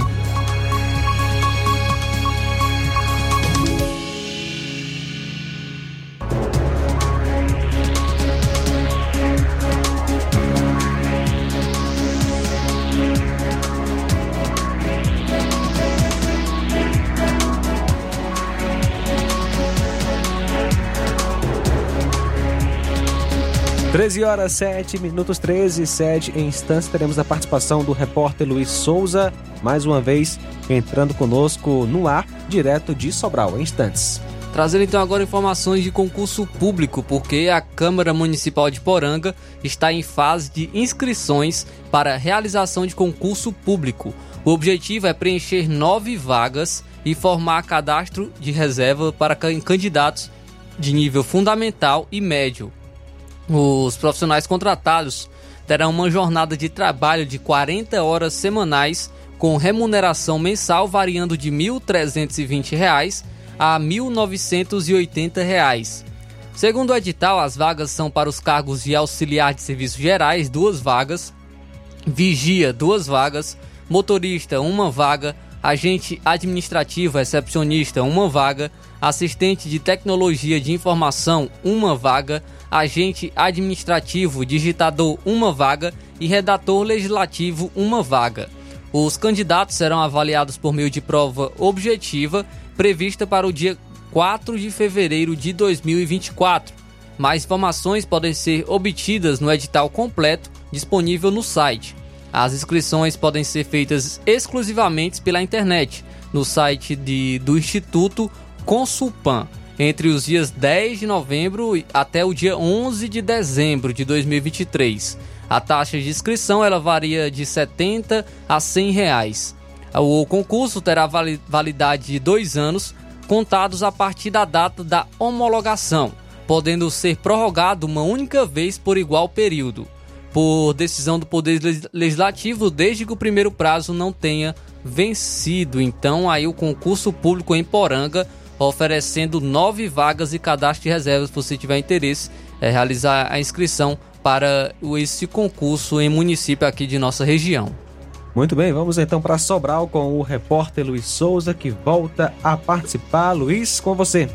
13 horas 7 minutos 13 e 7 em instantes teremos a participação do repórter Luiz Souza, mais uma vez entrando conosco no ar, direto de Sobral, em instantes. Trazendo então agora informações de concurso público, porque a Câmara Municipal de Poranga está em fase de inscrições para realização de concurso público. O objetivo é preencher nove vagas e formar cadastro de reserva para candidatos de nível fundamental e médio os profissionais contratados terão uma jornada de trabalho de 40 horas semanais com remuneração mensal variando de R$ 1.320 a R$ 1.980. Segundo o edital, as vagas são para os cargos de auxiliar de serviços gerais, duas vagas, vigia, duas vagas, motorista, uma vaga, agente administrativo recepcionista, uma vaga, assistente de tecnologia de informação, uma vaga, agente administrativo, digitador, uma vaga e redator legislativo, uma vaga. Os candidatos serão avaliados por meio de prova objetiva prevista para o dia 4 de fevereiro de 2024. Mais informações podem ser obtidas no edital completo disponível no site. As inscrições podem ser feitas exclusivamente pela internet, no site de, do Instituto Consulpan entre os dias 10 de novembro até o dia 11 de dezembro de 2023. A taxa de inscrição ela varia de 70 a 100 reais. O concurso terá validade de dois anos, contados a partir da data da homologação, podendo ser prorrogado uma única vez por igual período, por decisão do Poder Legislativo, desde que o primeiro prazo não tenha vencido. Então, aí o concurso público em Poranga oferecendo nove vagas e cadastro de reservas. Se você tiver interesse, é realizar a inscrição para esse concurso em município aqui de nossa região. Muito bem, vamos então para Sobral com o repórter Luiz Souza que volta a participar. Luiz, com você.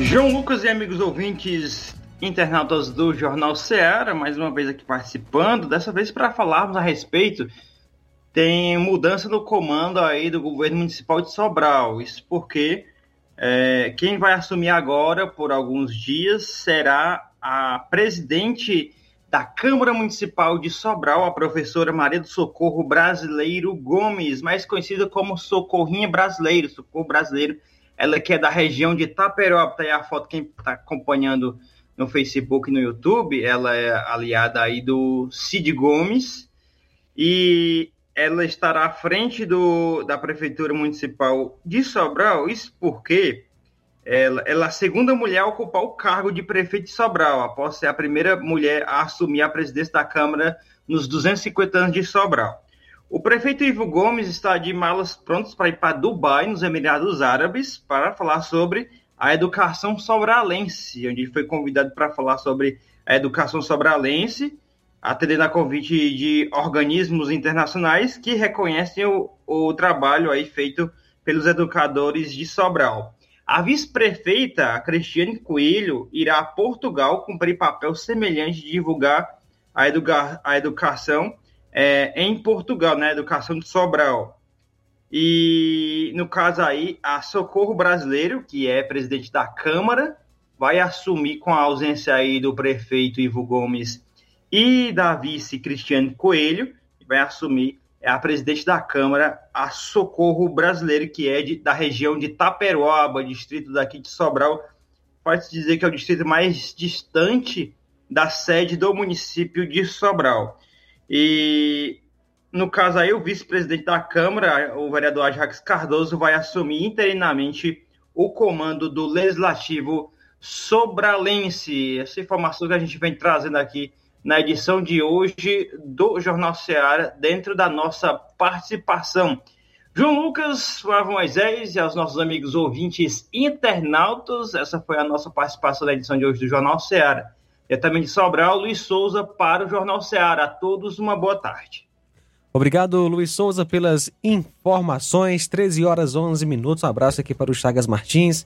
João Lucas e amigos ouvintes internautas do Jornal Ceará, mais uma vez aqui participando, dessa vez para falarmos a respeito tem mudança no comando aí do governo municipal de Sobral. Isso porque é, quem vai assumir agora por alguns dias será a presidente da Câmara Municipal de Sobral, a professora Maria do Socorro Brasileiro Gomes, mais conhecida como Socorrinha Brasileiro, Socorro Brasileiro. Ela que é da região de Taperópolis, tá aí a foto quem está acompanhando no Facebook e no YouTube, ela é aliada aí do Cid Gomes. E ela estará à frente do, da Prefeitura Municipal de Sobral, isso porque ela, ela é a segunda mulher a ocupar o cargo de prefeito de Sobral, após ser a primeira mulher a assumir a presidência da Câmara nos 250 anos de Sobral. O prefeito Ivo Gomes está de malas prontas para ir para Dubai, nos Emirados Árabes, para falar sobre a educação sobralense, onde ele foi convidado para falar sobre a educação sobralense atendendo a convite de organismos internacionais que reconhecem o, o trabalho aí feito pelos educadores de Sobral. A vice-prefeita Cristiane Coelho irá a Portugal cumprir papel semelhante de divulgar a, educa a educação é, em Portugal, né, educação de Sobral. E no caso aí, a Socorro Brasileiro, que é presidente da Câmara, vai assumir com a ausência aí do prefeito Ivo Gomes e da vice Cristiane Coelho, vai assumir é a presidente da Câmara, a Socorro Brasileiro, que é de, da região de Taperoaba, distrito daqui de Sobral. Pode-se dizer que é o distrito mais distante da sede do município de Sobral. E, no caso aí, o vice-presidente da Câmara, o vereador Ajax Cardoso, vai assumir interinamente o comando do Legislativo Sobralense. Essa informação que a gente vem trazendo aqui na edição de hoje do Jornal Ceará, dentro da nossa participação. João Lucas, Flávio Moisés e aos nossos amigos ouvintes internautas, essa foi a nossa participação na edição de hoje do Jornal Ceará. E também de Sobral, Luiz Souza para o Jornal Ceará. A todos uma boa tarde. Obrigado, Luiz Souza, pelas informações. 13 horas 11 minutos. Um abraço aqui para o Chagas Martins,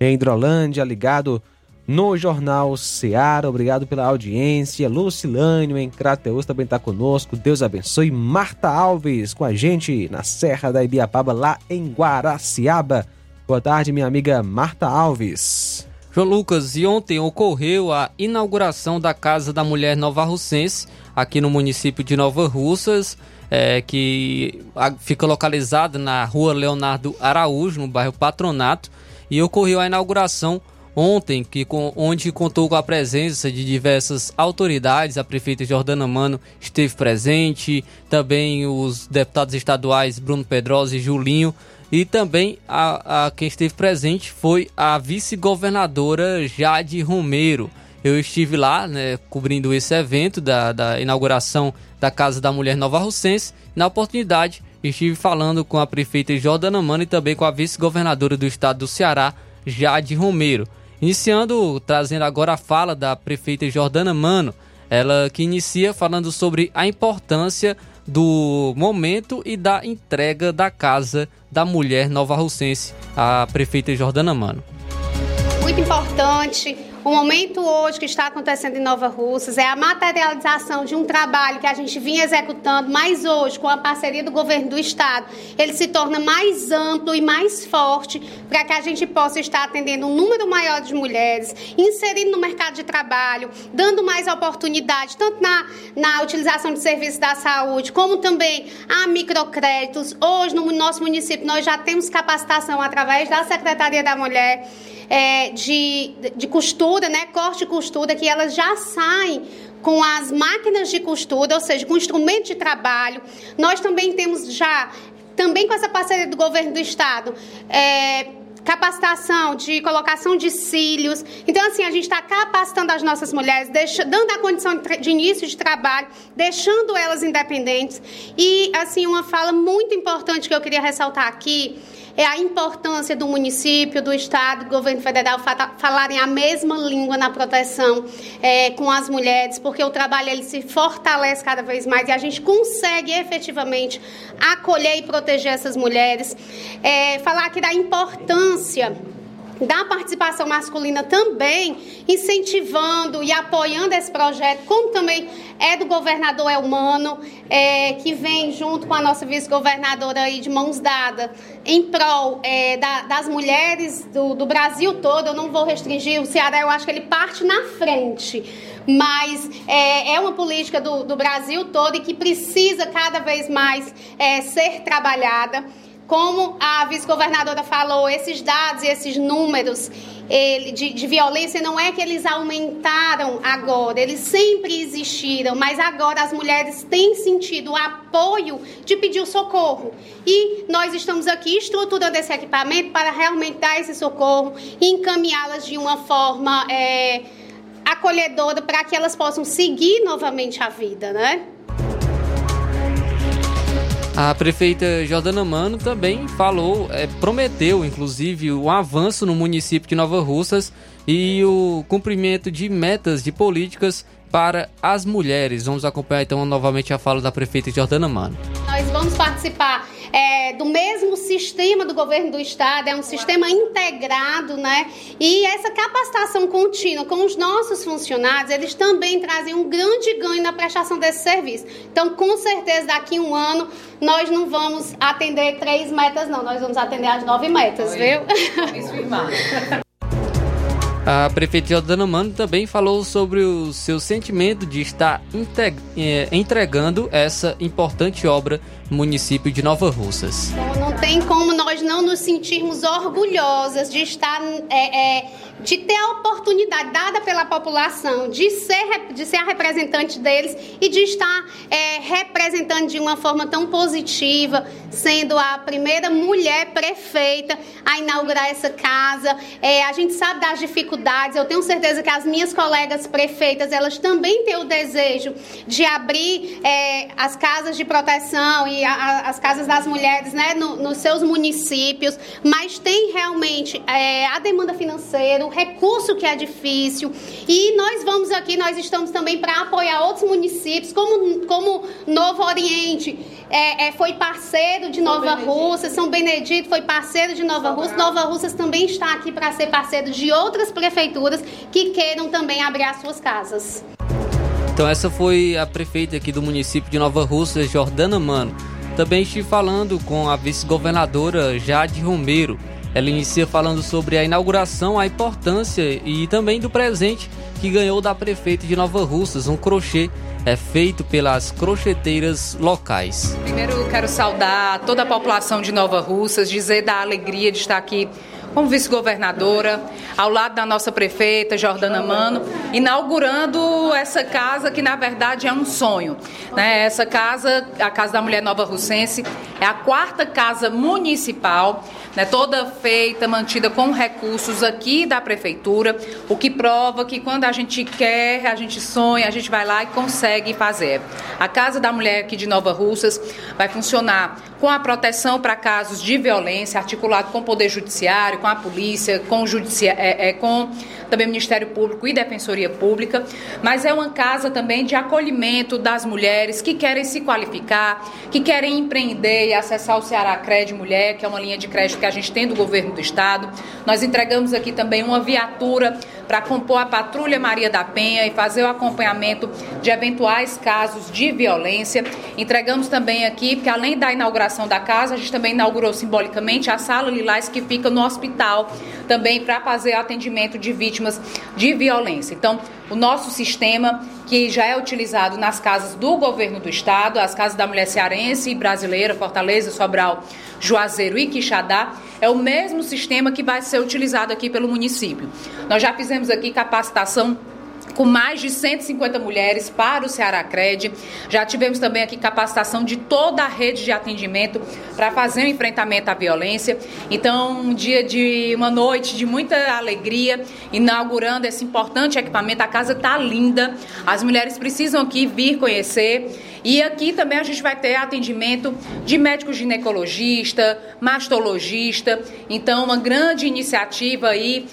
em Hidrolândia, ligado no Jornal Seara. Obrigado pela audiência. Lucilânio em Crateus também está conosco. Deus abençoe. Marta Alves com a gente na Serra da Ibiapaba, lá em Guaraciaba. Boa tarde, minha amiga Marta Alves. João Lucas, e ontem ocorreu a inauguração da Casa da Mulher Nova Russense, aqui no município de Nova Russas, é, que fica localizada na rua Leonardo Araújo, no bairro Patronato, e ocorreu a inauguração ontem, que, onde contou com a presença de diversas autoridades. A prefeita Jordana Mano esteve presente, também os deputados estaduais Bruno Pedrosa e Julinho. E também a, a quem esteve presente foi a vice-governadora Jade Romero. Eu estive lá, né, cobrindo esse evento da, da inauguração da Casa da Mulher Nova Russense. Na oportunidade, estive falando com a prefeita Jordana Mano e também com a vice-governadora do estado do Ceará, Jade Romero. Iniciando, trazendo agora a fala da prefeita Jordana Mano, ela que inicia falando sobre a importância do momento e da entrega da casa da mulher nova russense, a prefeita Jordana Mano. Muito importante o momento hoje que está acontecendo em Nova Russas é a materialização de um trabalho que a gente vinha executando, mas hoje, com a parceria do governo do estado, ele se torna mais amplo e mais forte para que a gente possa estar atendendo um número maior de mulheres, inserindo no mercado de trabalho, dando mais oportunidade, tanto na, na utilização de serviços da saúde, como também a microcréditos. Hoje, no nosso município, nós já temos capacitação através da Secretaria da Mulher é, de, de costura, né, corte e costura, que elas já saem com as máquinas de costura, ou seja, com instrumento de trabalho. Nós também temos já, também com essa parceria do governo do estado, é, capacitação de colocação de cílios. Então, assim, a gente está capacitando as nossas mulheres, deixa, dando a condição de início de trabalho, deixando elas independentes. E, assim, uma fala muito importante que eu queria ressaltar aqui é a importância do município, do Estado, do governo federal falarem a mesma língua na proteção é, com as mulheres, porque o trabalho ele se fortalece cada vez mais e a gente consegue efetivamente acolher e proteger essas mulheres. É, falar aqui da importância da participação masculina também, incentivando e apoiando esse projeto, como também é do governador Elmano, é, que vem junto com a nossa vice-governadora aí de mãos dadas, em prol é, da, das mulheres do, do Brasil todo. Eu não vou restringir, o Ceará eu acho que ele parte na frente mas é, é, uma política do, do, Brasil todo e que precisa cada vez mais é, ser trabalhada. Como a vice-governadora falou, esses dados e esses números de, de, violência não é que eles aumentaram agora, eles sempre existiram, mas agora as mulheres têm sentido o apoio de pedir o socorro. E nós estamos aqui estruturando esse equipamento para realmente dar esse socorro e encaminhá-las de uma forma é, acolhedora para que elas possam seguir novamente a vida, né? A prefeita Jordana Mano também falou, é, prometeu inclusive o avanço no município de Nova Russas e o cumprimento de metas de políticas para as mulheres. Vamos acompanhar então novamente a fala da prefeita Jordana Mano. Nós vamos participar é, do mesmo sistema do governo do estado, é um sistema integrado, né? E essa capacitação contínua com os nossos funcionários, eles também trazem um grande ganho na prestação desse serviço. Então, com certeza, daqui a um ano, nós não vamos atender três metas, não, nós vamos atender as nove metas, Oi. viu? Vamos firmar. A prefeita Jordana Mano também falou sobre o seu sentimento de estar eh, entregando essa importante obra no município de Nova Russas. Não tem como nós não nos sentirmos orgulhosas de estar é, é, de ter a oportunidade dada pela população de ser, de ser a representante deles e de estar é, representando de uma forma tão positiva, sendo a primeira mulher prefeita a inaugurar essa casa. É, a gente sabe das dificuldades, eu tenho certeza que as minhas colegas prefeitas, elas também têm o desejo de abrir é, as casas de proteção e a, a, as casas das mulheres né, no, nos seus municípios, mas tem realmente é, a demanda financeira, recurso que é difícil. E nós vamos aqui, nós estamos também para apoiar outros municípios, como, como Novo Oriente, é, é, foi parceiro de Nova Rússia, São Benedito foi parceiro de Nova Rússia, Nova Rússia também está aqui para ser parceiro de outras prefeituras que queiram também abrir as suas casas. Então essa foi a prefeita aqui do município de Nova Rússia, Jordana Mano. Também estive falando com a vice-governadora Jade Romero. Ela inicia falando sobre a inauguração, a importância e também do presente que ganhou da prefeita de Nova Russas, um crochê é feito pelas crocheteiras locais. Primeiro quero saudar toda a população de Nova Russas, dizer da alegria de estar aqui como vice-governadora, ao lado da nossa prefeita Jordana Mano, inaugurando essa casa que na verdade é um sonho. Né? Essa casa, a Casa da Mulher Nova Russense, é a quarta casa municipal, né? toda feita, mantida com recursos aqui da prefeitura, o que prova que quando a gente quer, a gente sonha, a gente vai lá e consegue fazer. A Casa da Mulher aqui de Nova Russas vai funcionar com a proteção para casos de violência, articulado com o Poder Judiciário, com a polícia, com o é, é, com também Ministério Público e Defensoria Pública, mas é uma casa também de acolhimento das mulheres que querem se qualificar, que querem empreender e acessar o Ceará Crédito Mulher, que é uma linha de crédito que a gente tem do governo do estado. Nós entregamos aqui também uma viatura para compor a Patrulha Maria da Penha e fazer o acompanhamento de eventuais casos de violência. Entregamos também aqui, porque além da inauguração da casa, a gente também inaugurou simbolicamente a Sala Lilás, que fica no hospital, também para fazer atendimento de vítimas de violência. Então, o nosso sistema, que já é utilizado nas casas do governo do estado, as casas da mulher cearense e brasileira, Fortaleza, Sobral, Juazeiro e Quixadá, é o mesmo sistema que vai ser utilizado aqui pelo município. Nós já fizemos aqui capacitação com mais de 150 mulheres para o Ceará Cred. Já tivemos também aqui capacitação de toda a rede de atendimento para fazer o enfrentamento à violência. Então, um dia de uma noite de muita alegria, inaugurando esse importante equipamento. A casa está linda. As mulheres precisam aqui vir conhecer. E aqui também a gente vai ter atendimento de médico ginecologista, mastologista. Então, uma grande iniciativa aí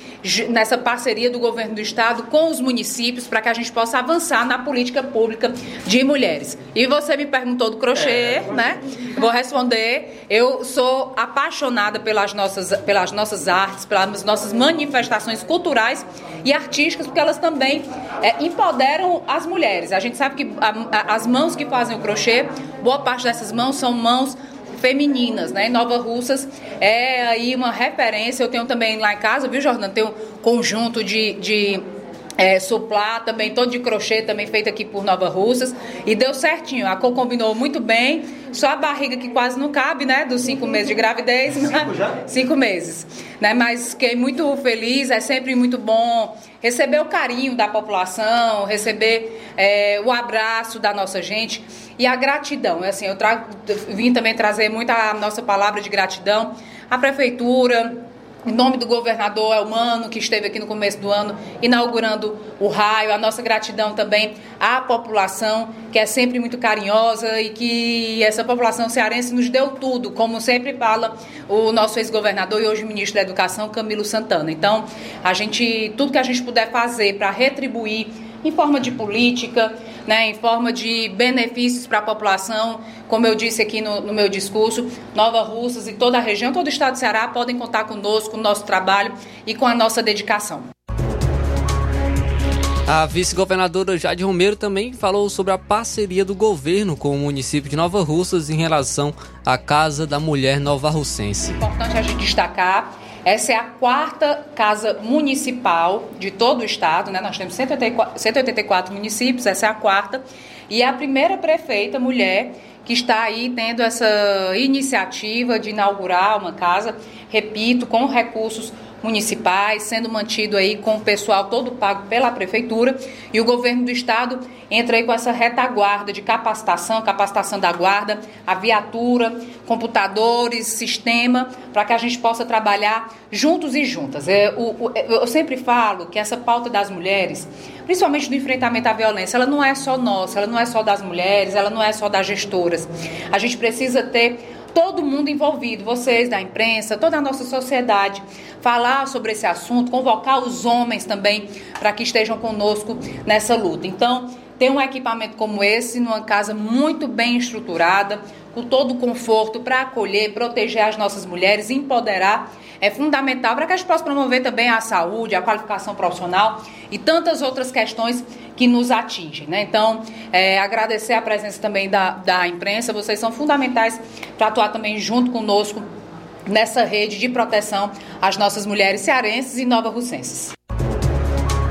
nessa parceria do governo do estado com os municípios para que a gente possa avançar na política pública de mulheres. E você me perguntou do crochê, é, né? Vou responder. Eu sou apaixonada pelas nossas, pelas nossas artes, pelas nossas manifestações culturais e artísticas, porque elas também é, empoderam as mulheres. A gente sabe que a, a, as mãos que fazem o crochê, boa parte dessas mãos são mãos femininas, né? Nova Russas é aí uma referência. Eu tenho também lá em casa, viu, Jordana? Tem um conjunto de, de é, suplá também, todo de crochê também feito aqui por Nova Russas e deu certinho. A cor combinou muito bem, só a barriga que quase não cabe, né? Dos cinco meses de gravidez. Cinco já? Cinco meses. Né? Mas fiquei muito feliz, é sempre muito bom receber o carinho da população, receber é, o abraço da nossa gente e a gratidão. Assim, eu trago, vim também trazer muita nossa palavra de gratidão à prefeitura, em nome do governador Elmano, que esteve aqui no começo do ano, inaugurando o raio, a nossa gratidão também à população, que é sempre muito carinhosa e que essa população cearense nos deu tudo, como sempre fala o nosso ex-governador e hoje ministro da Educação, Camilo Santana. Então, a gente, tudo que a gente puder fazer para retribuir em forma de política, né, em forma de benefícios para a população. Como eu disse aqui no, no, meu discurso, Nova Russas e toda a região, todo o estado do Ceará podem contar conosco, com o nosso trabalho e com a nossa dedicação. A vice-governadora Jade Romero também falou sobre a parceria do governo com o município de Nova Russas em relação à Casa da Mulher Nova Russense. É importante a gente destacar Essa é a quarta casa municipal de todo o estado, né? Nós temos 184, 184 municípios, essa é a quarta. E é a primeira prefeita mulher que está aí tendo essa iniciativa de inaugurar uma casa, repito, com recursos municipais, sendo mantido aí com o pessoal todo pago pela prefeitura e o governo do estado entra aí com essa retaguarda de capacitação, capacitação da guarda, a viatura, computadores, sistema, para que a gente possa trabalhar juntos e juntas. É, o, eu sempre falo que essa pauta das mulheres, principalmente do enfrentamento à violência, ela não é só nossa, ela não é só das mulheres, ela não é só das gestoras. A gente precisa ter todo mundo envolvido, vocês da imprensa, toda a nossa sociedade, falar sobre esse assunto, convocar os homens também para que estejam conosco nessa luta. Então, ter um equipamento como esse numa casa muito bem estruturada, com todo o conforto para acolher, proteger as nossas mulheres, empoderar é fundamental para que a gente possa promover também a saúde, a qualificação profissional e tantas outras questões que nos atingem. Né? Então, é, agradecer a presença também da, da imprensa, vocês são fundamentais para atuar também junto conosco nessa rede de proteção às nossas mulheres cearenses e nova-russenses.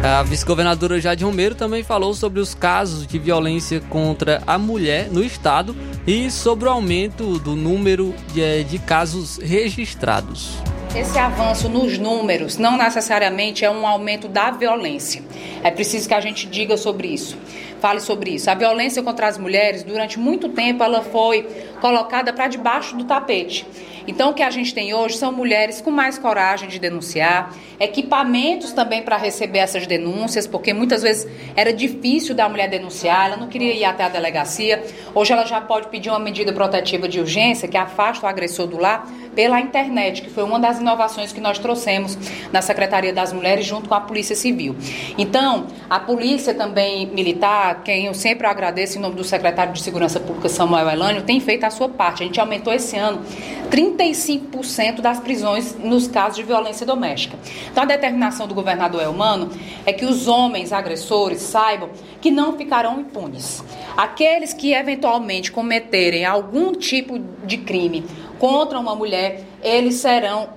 A vice-governadora Jade Romero também falou sobre os casos de violência contra a mulher no estado e sobre o aumento do número de, de casos registrados. Esse avanço nos números não necessariamente é um aumento da violência. É preciso que a gente diga sobre isso, fale sobre isso. A violência contra as mulheres, durante muito tempo, ela foi colocada para debaixo do tapete. Então, o que a gente tem hoje são mulheres com mais coragem de denunciar, equipamentos também para receber essas denúncias, porque muitas vezes era difícil da mulher denunciar, ela não queria ir até a delegacia. Hoje ela já pode pedir uma medida protetiva de urgência que afasta o agressor do lar pela internet, que foi uma das inovações que nós trouxemos na Secretaria das Mulheres junto com a Polícia Civil. Então, a Polícia também Militar, quem eu sempre agradeço em nome do secretário de Segurança Pública Samuel Elânio, tem feito a sua parte. A gente aumentou esse ano 35% das prisões nos casos de violência doméstica. Então, a determinação do governador Elmano é que os homens agressores saibam que não ficarão impunes. Aqueles que eventualmente cometerem algum tipo de crime contra uma mulher, eles serão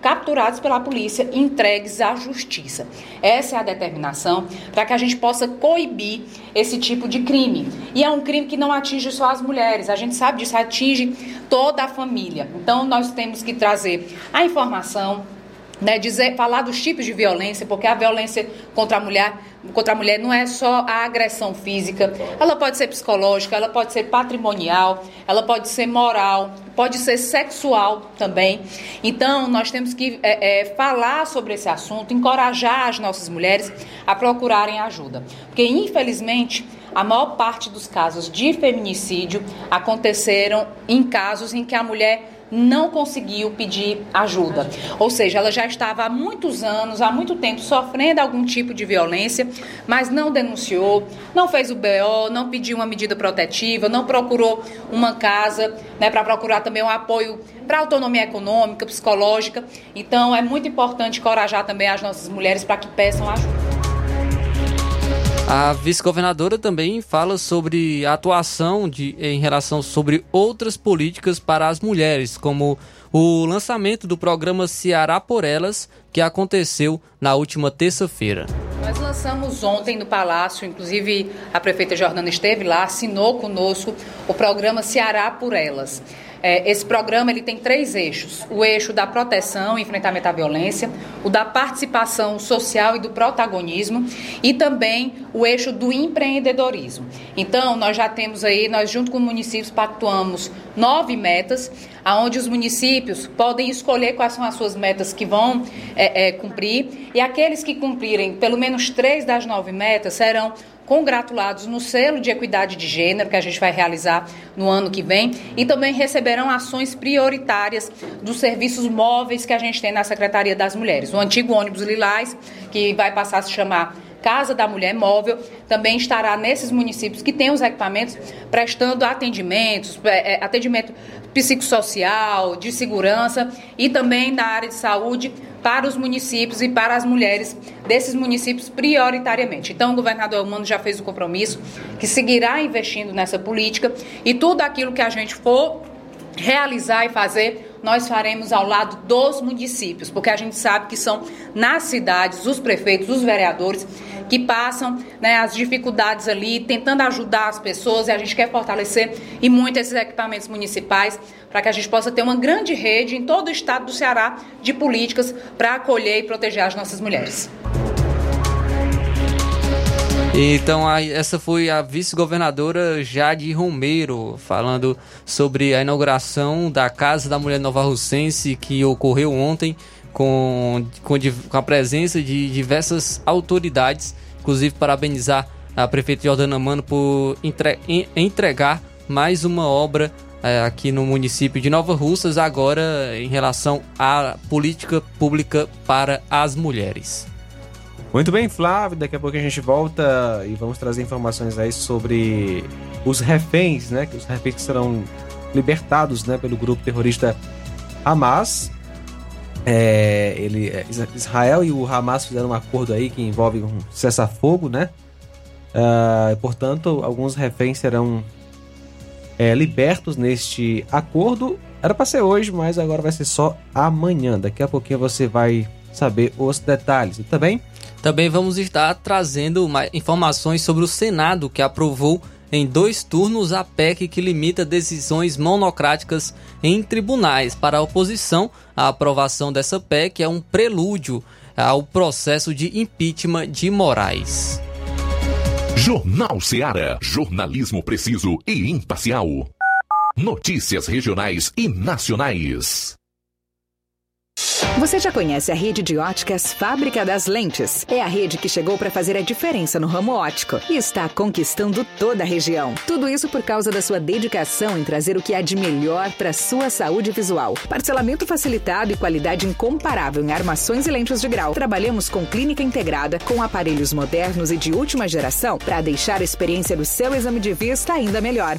capturados pela polícia e entregues à justiça. Essa é a determinação para que a gente possa coibir esse tipo de crime. E é um crime que não atinge só as mulheres, a gente sabe disso, atinge toda a família. Então nós temos que trazer a informação né, dizer, falar dos tipos de violência, porque a violência contra a mulher, contra a mulher não é só a agressão física, ela pode ser psicológica, ela pode ser patrimonial, ela pode ser moral, pode ser sexual também. Então, nós temos que é, é, falar sobre esse assunto, encorajar as nossas mulheres a procurarem ajuda, porque infelizmente a maior parte dos casos de feminicídio aconteceram em casos em que a mulher não conseguiu pedir ajuda. Ou seja, ela já estava há muitos anos, há muito tempo, sofrendo algum tipo de violência, mas não denunciou, não fez o BO, não pediu uma medida protetiva, não procurou uma casa né, para procurar também um apoio para autonomia econômica, psicológica. Então, é muito importante encorajar também as nossas mulheres para que peçam ajuda. A vice-governadora também fala sobre a atuação de, em relação sobre outras políticas para as mulheres, como o lançamento do programa Ceará por Elas, que aconteceu na última terça-feira. Nós lançamos ontem no Palácio, inclusive a prefeita Jordana esteve lá, assinou conosco o programa Ceará por Elas. É, esse programa ele tem três eixos: o eixo da proteção e enfrentamento à violência, o da participação social e do protagonismo, e também o eixo do empreendedorismo. Então, nós já temos aí, nós junto com os municípios pactuamos nove metas, aonde os municípios podem escolher quais são as suas metas que vão é, é, cumprir, e aqueles que cumprirem pelo menos três das nove metas serão congratulados no selo de equidade de gênero que a gente vai realizar no ano que vem e também receberão ações prioritárias dos serviços móveis que a gente tem na Secretaria das Mulheres. O antigo ônibus Lilás, que vai passar a se chamar Casa da Mulher Móvel também estará nesses municípios que têm os equipamentos prestando atendimentos, é, é, atendimento psicossocial, de segurança e também na área de saúde para os municípios e para as mulheres desses municípios prioritariamente. Então, o governador Elmano já fez o compromisso que seguirá investindo nessa política e tudo aquilo que a gente for realizar e fazer nós faremos ao lado dos municípios, porque a gente sabe que são nas cidades os prefeitos, os vereadores que passam né, as dificuldades ali, tentando ajudar as pessoas, e a gente quer fortalecer e muito esses equipamentos municipais para que a gente possa ter uma grande rede em todo o estado do Ceará de políticas para acolher e proteger as nossas mulheres. Então, essa foi a vice-governadora Jade Romero falando sobre a inauguração da Casa da Mulher Nova Russense que ocorreu ontem com, com, com a presença de diversas autoridades, inclusive parabenizar a prefeita Jordana Mano por entre, entregar mais uma obra é, aqui no município de Nova Russas, agora em relação à política pública para as mulheres. Muito bem, Flávio. Daqui a pouco a gente volta e vamos trazer informações aí sobre os reféns, né? Que os reféns que serão libertados, né, pelo grupo terrorista Hamas. É, ele, é, Israel e o Hamas fizeram um acordo aí que envolve um cessar-fogo, né? Uh, portanto, alguns reféns serão é, libertos neste acordo. Era para ser hoje, mas agora vai ser só amanhã. Daqui a pouquinho você vai saber os detalhes. E também também vamos estar trazendo informações sobre o Senado, que aprovou em dois turnos a PEC que limita decisões monocráticas em tribunais. Para a oposição, a aprovação dessa PEC é um prelúdio ao processo de impeachment de Moraes. Jornal Seara. Jornalismo preciso e imparcial. Notícias regionais e nacionais. Você já conhece a rede de óticas Fábrica das Lentes? É a rede que chegou para fazer a diferença no ramo óptico e está conquistando toda a região. Tudo isso por causa da sua dedicação em trazer o que há de melhor para sua saúde visual. Parcelamento facilitado e qualidade incomparável em armações e lentes de grau. Trabalhamos com clínica integrada, com aparelhos modernos e de última geração para deixar a experiência do seu exame de vista ainda melhor.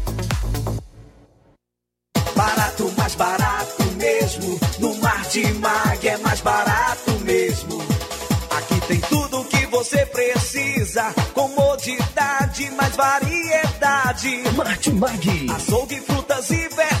Barato, mais barato mesmo. No Mar de Mag é mais barato mesmo. Aqui tem tudo o que você precisa. Comodidade, mais variedade. Martimag. Açougue, frutas e verduras.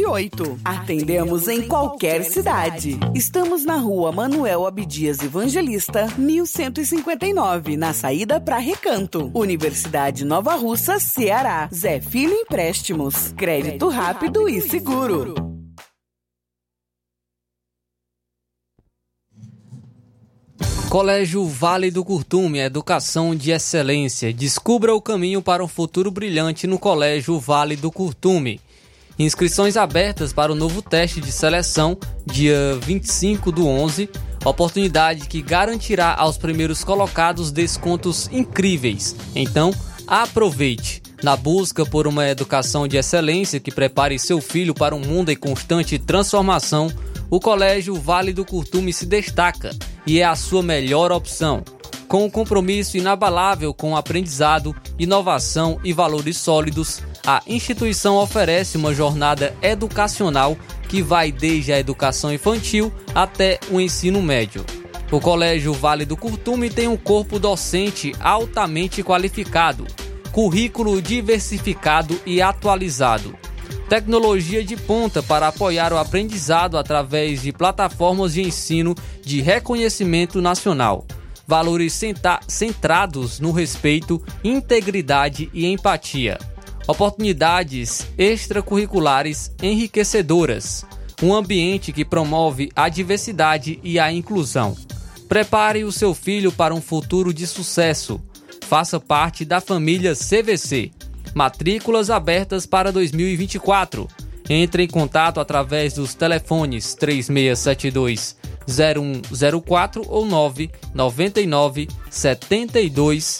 981330698. Atendemos em qualquer cidade. Estamos na rua Manuel Abdias Evangelista, 1159, na saída para Recanto. Universidade Nova Russa, Ceará. Zé Filho Empréstimos. Crédito rápido e seguro. Colégio Vale do Curtume, Educação de Excelência. Descubra o caminho para um futuro brilhante no Colégio Vale do Curtume. Inscrições abertas para o novo teste de seleção, dia 25 do 11. Oportunidade que garantirá aos primeiros colocados descontos incríveis. Então, aproveite! Na busca por uma educação de excelência que prepare seu filho para um mundo em constante transformação, o Colégio Vale do Curtume se destaca e é a sua melhor opção. Com um compromisso inabalável com o aprendizado, inovação e valores sólidos, a instituição oferece uma jornada educacional que vai desde a educação infantil até o ensino médio. O Colégio Vale do Curtume tem um corpo docente altamente qualificado, currículo diversificado e atualizado tecnologia de ponta para apoiar o aprendizado através de plataformas de ensino de reconhecimento nacional. Valores centrados no respeito, integridade e empatia. Oportunidades extracurriculares enriquecedoras. Um ambiente que promove a diversidade e a inclusão. Prepare o seu filho para um futuro de sucesso. Faça parte da família CVC matrículas abertas para 2024. Entre em contato através dos telefones 3672 0104 ou 999 72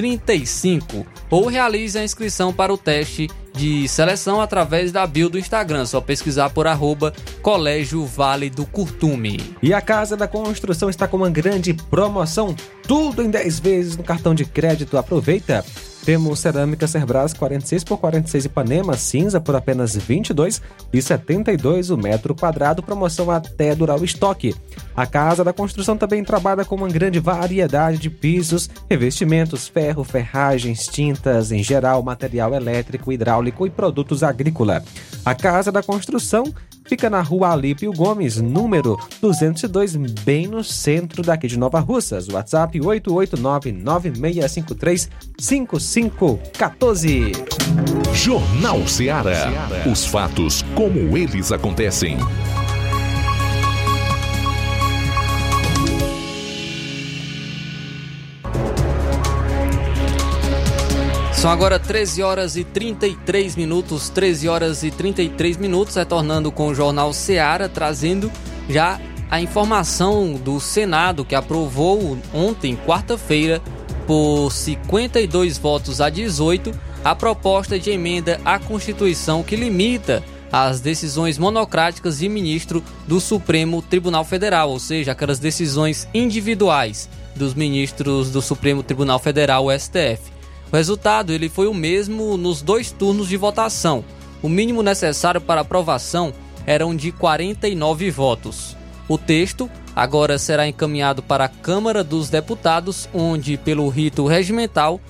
0135 ou realize a inscrição para o teste de seleção através da bio do Instagram. Só pesquisar por arroba Colégio Vale do Curtume. E a Casa da Construção está com uma grande promoção. Tudo em 10 vezes no cartão de crédito. Aproveita! Temos cerâmica Cerbras 46 por 46 Ipanema cinza por apenas 22 e 72 o metro quadrado, promoção até durar o estoque. A Casa da Construção também trabalha com uma grande variedade de pisos, revestimentos, ferro, ferragens, tintas, em geral, material elétrico, hidráulico e produtos agrícola. A Casa da Construção Fica na rua Alípio Gomes, número 202, bem no centro daqui de Nova Russas. WhatsApp 889-9653-5514. Jornal Seara. Os fatos como eles acontecem. São agora 13 horas e 33 minutos, 13 horas e 33 minutos, retornando com o Jornal Seara, trazendo já a informação do Senado que aprovou ontem, quarta-feira, por 52 votos a 18, a proposta de emenda à Constituição que limita as decisões monocráticas de ministro do Supremo Tribunal Federal, ou seja, aquelas decisões individuais dos ministros do Supremo Tribunal Federal, STF. O resultado ele foi o mesmo nos dois turnos de votação. O mínimo necessário para aprovação eram de 49 votos. O texto agora será encaminhado para a Câmara dos Deputados, onde, pelo rito regimental,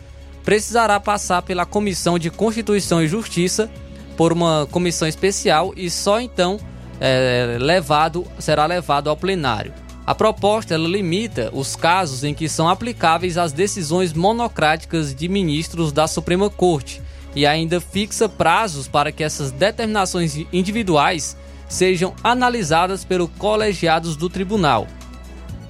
precisará passar pela Comissão de Constituição e Justiça por uma comissão especial e só então é, levado será levado ao plenário. A proposta limita os casos em que são aplicáveis as decisões monocráticas de ministros da Suprema Corte e ainda fixa prazos para que essas determinações individuais sejam analisadas pelos colegiados do tribunal.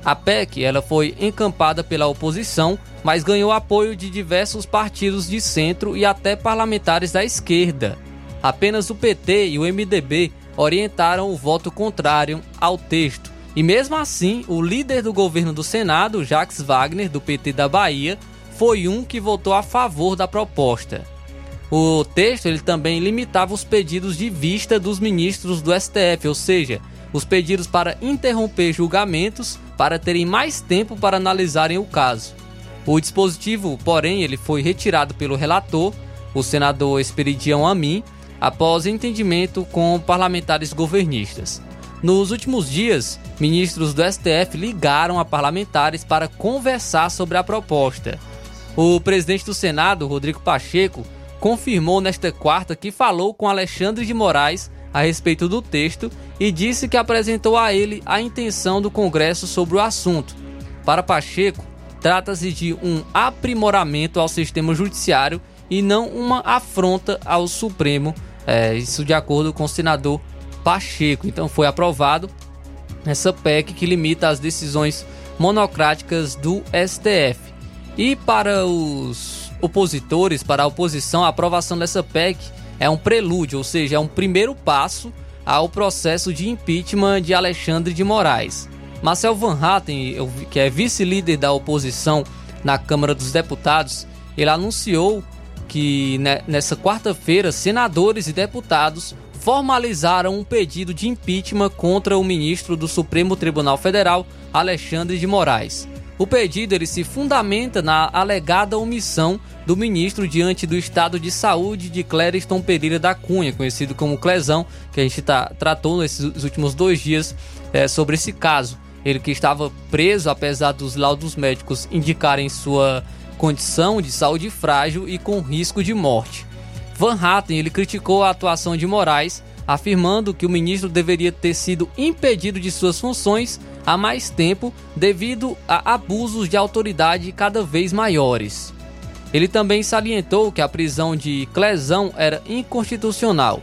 A PEC ela foi encampada pela oposição, mas ganhou apoio de diversos partidos de centro e até parlamentares da esquerda. Apenas o PT e o MDB orientaram o voto contrário ao texto. E mesmo assim, o líder do governo do Senado, Jacques Wagner, do PT da Bahia, foi um que votou a favor da proposta. O texto ele também limitava os pedidos de vista dos ministros do STF, ou seja, os pedidos para interromper julgamentos para terem mais tempo para analisarem o caso. O dispositivo, porém, ele foi retirado pelo relator, o senador Esperidião Amin, após entendimento com parlamentares governistas. Nos últimos dias, ministros do STF ligaram a parlamentares para conversar sobre a proposta. O presidente do Senado, Rodrigo Pacheco, confirmou nesta quarta que falou com Alexandre de Moraes a respeito do texto e disse que apresentou a ele a intenção do Congresso sobre o assunto. Para Pacheco, trata-se de um aprimoramento ao sistema judiciário e não uma afronta ao Supremo, é, isso de acordo com o senador Pacheco. Então foi aprovado essa PEC que limita as decisões monocráticas do STF. E para os opositores, para a oposição, a aprovação dessa PEC é um prelúdio, ou seja, é um primeiro passo ao processo de impeachment de Alexandre de Moraes. Marcel Van Hatten, que é vice-líder da oposição na Câmara dos Deputados, ele anunciou que nessa quarta-feira senadores e deputados formalizaram um pedido de impeachment contra o ministro do Supremo Tribunal Federal, Alexandre de Moraes. O pedido ele se fundamenta na alegada omissão do ministro diante do estado de saúde de Clériston Pereira da Cunha, conhecido como Clezão, que a gente tá, tratou nesses últimos dois dias é, sobre esse caso. Ele que estava preso, apesar dos laudos médicos indicarem sua condição de saúde frágil e com risco de morte. Van Hatten ele criticou a atuação de Moraes, afirmando que o ministro deveria ter sido impedido de suas funções há mais tempo devido a abusos de autoridade cada vez maiores. Ele também salientou que a prisão de Clezão era inconstitucional.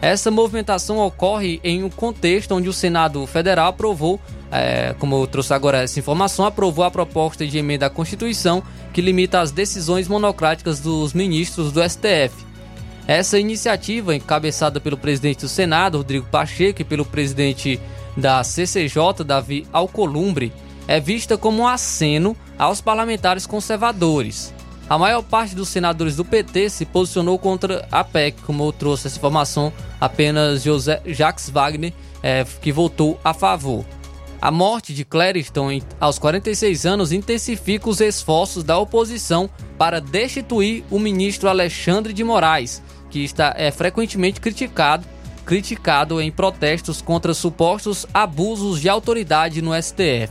Essa movimentação ocorre em um contexto onde o Senado Federal aprovou, é, como eu trouxe agora essa informação, aprovou a proposta de emenda à Constituição que limita as decisões monocráticas dos ministros do STF. Essa iniciativa, encabeçada pelo presidente do Senado, Rodrigo Pacheco, e pelo presidente da CCJ, Davi Alcolumbre, é vista como um aceno aos parlamentares conservadores. A maior parte dos senadores do PT se posicionou contra a PEC, como eu trouxe essa informação, apenas José Jacques Wagner, é, que votou a favor. A morte de Clériston aos 46 anos intensifica os esforços da oposição para destituir o ministro Alexandre de Moraes, que está é frequentemente criticado, criticado em protestos contra supostos abusos de autoridade no STF.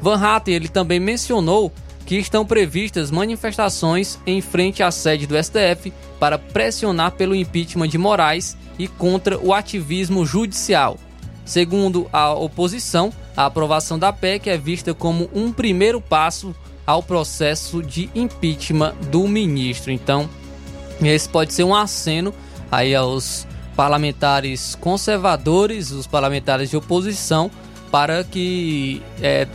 Van Hatten ele também mencionou que estão previstas manifestações em frente à sede do STF para pressionar pelo impeachment de Moraes e contra o ativismo judicial. Segundo a oposição, a aprovação da PEC é vista como um primeiro passo ao processo de impeachment do ministro. Então, esse pode ser um aceno aí aos parlamentares conservadores, os parlamentares de oposição, para que é,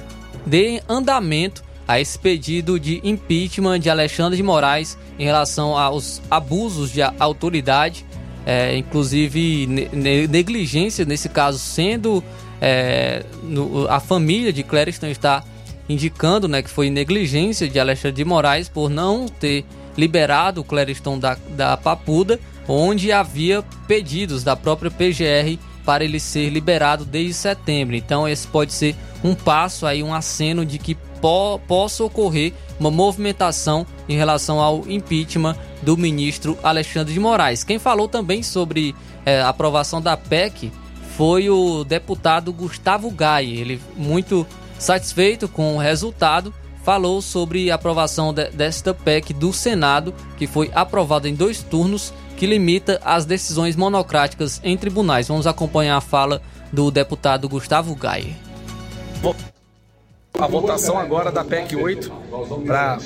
dê andamento a esse pedido de impeachment de Alexandre de Moraes em relação aos abusos de autoridade, é, inclusive ne negligência, nesse caso, sendo é, no, a família de Clériston está indicando né, que foi negligência de Alexandre de Moraes por não ter liberado o Clériston da, da Papuda, onde havia pedidos da própria PGR para ele ser liberado desde setembro. Então esse pode ser um passo aí, um aceno de que po possa ocorrer uma movimentação em relação ao impeachment do ministro Alexandre de Moraes. Quem falou também sobre é, aprovação da PEC foi o deputado Gustavo Gai. Ele muito satisfeito com o resultado falou sobre a aprovação de, desta PEC do Senado, que foi aprovada em dois turnos, que limita as decisões monocráticas em tribunais. Vamos acompanhar a fala do deputado Gustavo Gai. A votação agora da PEC 8 para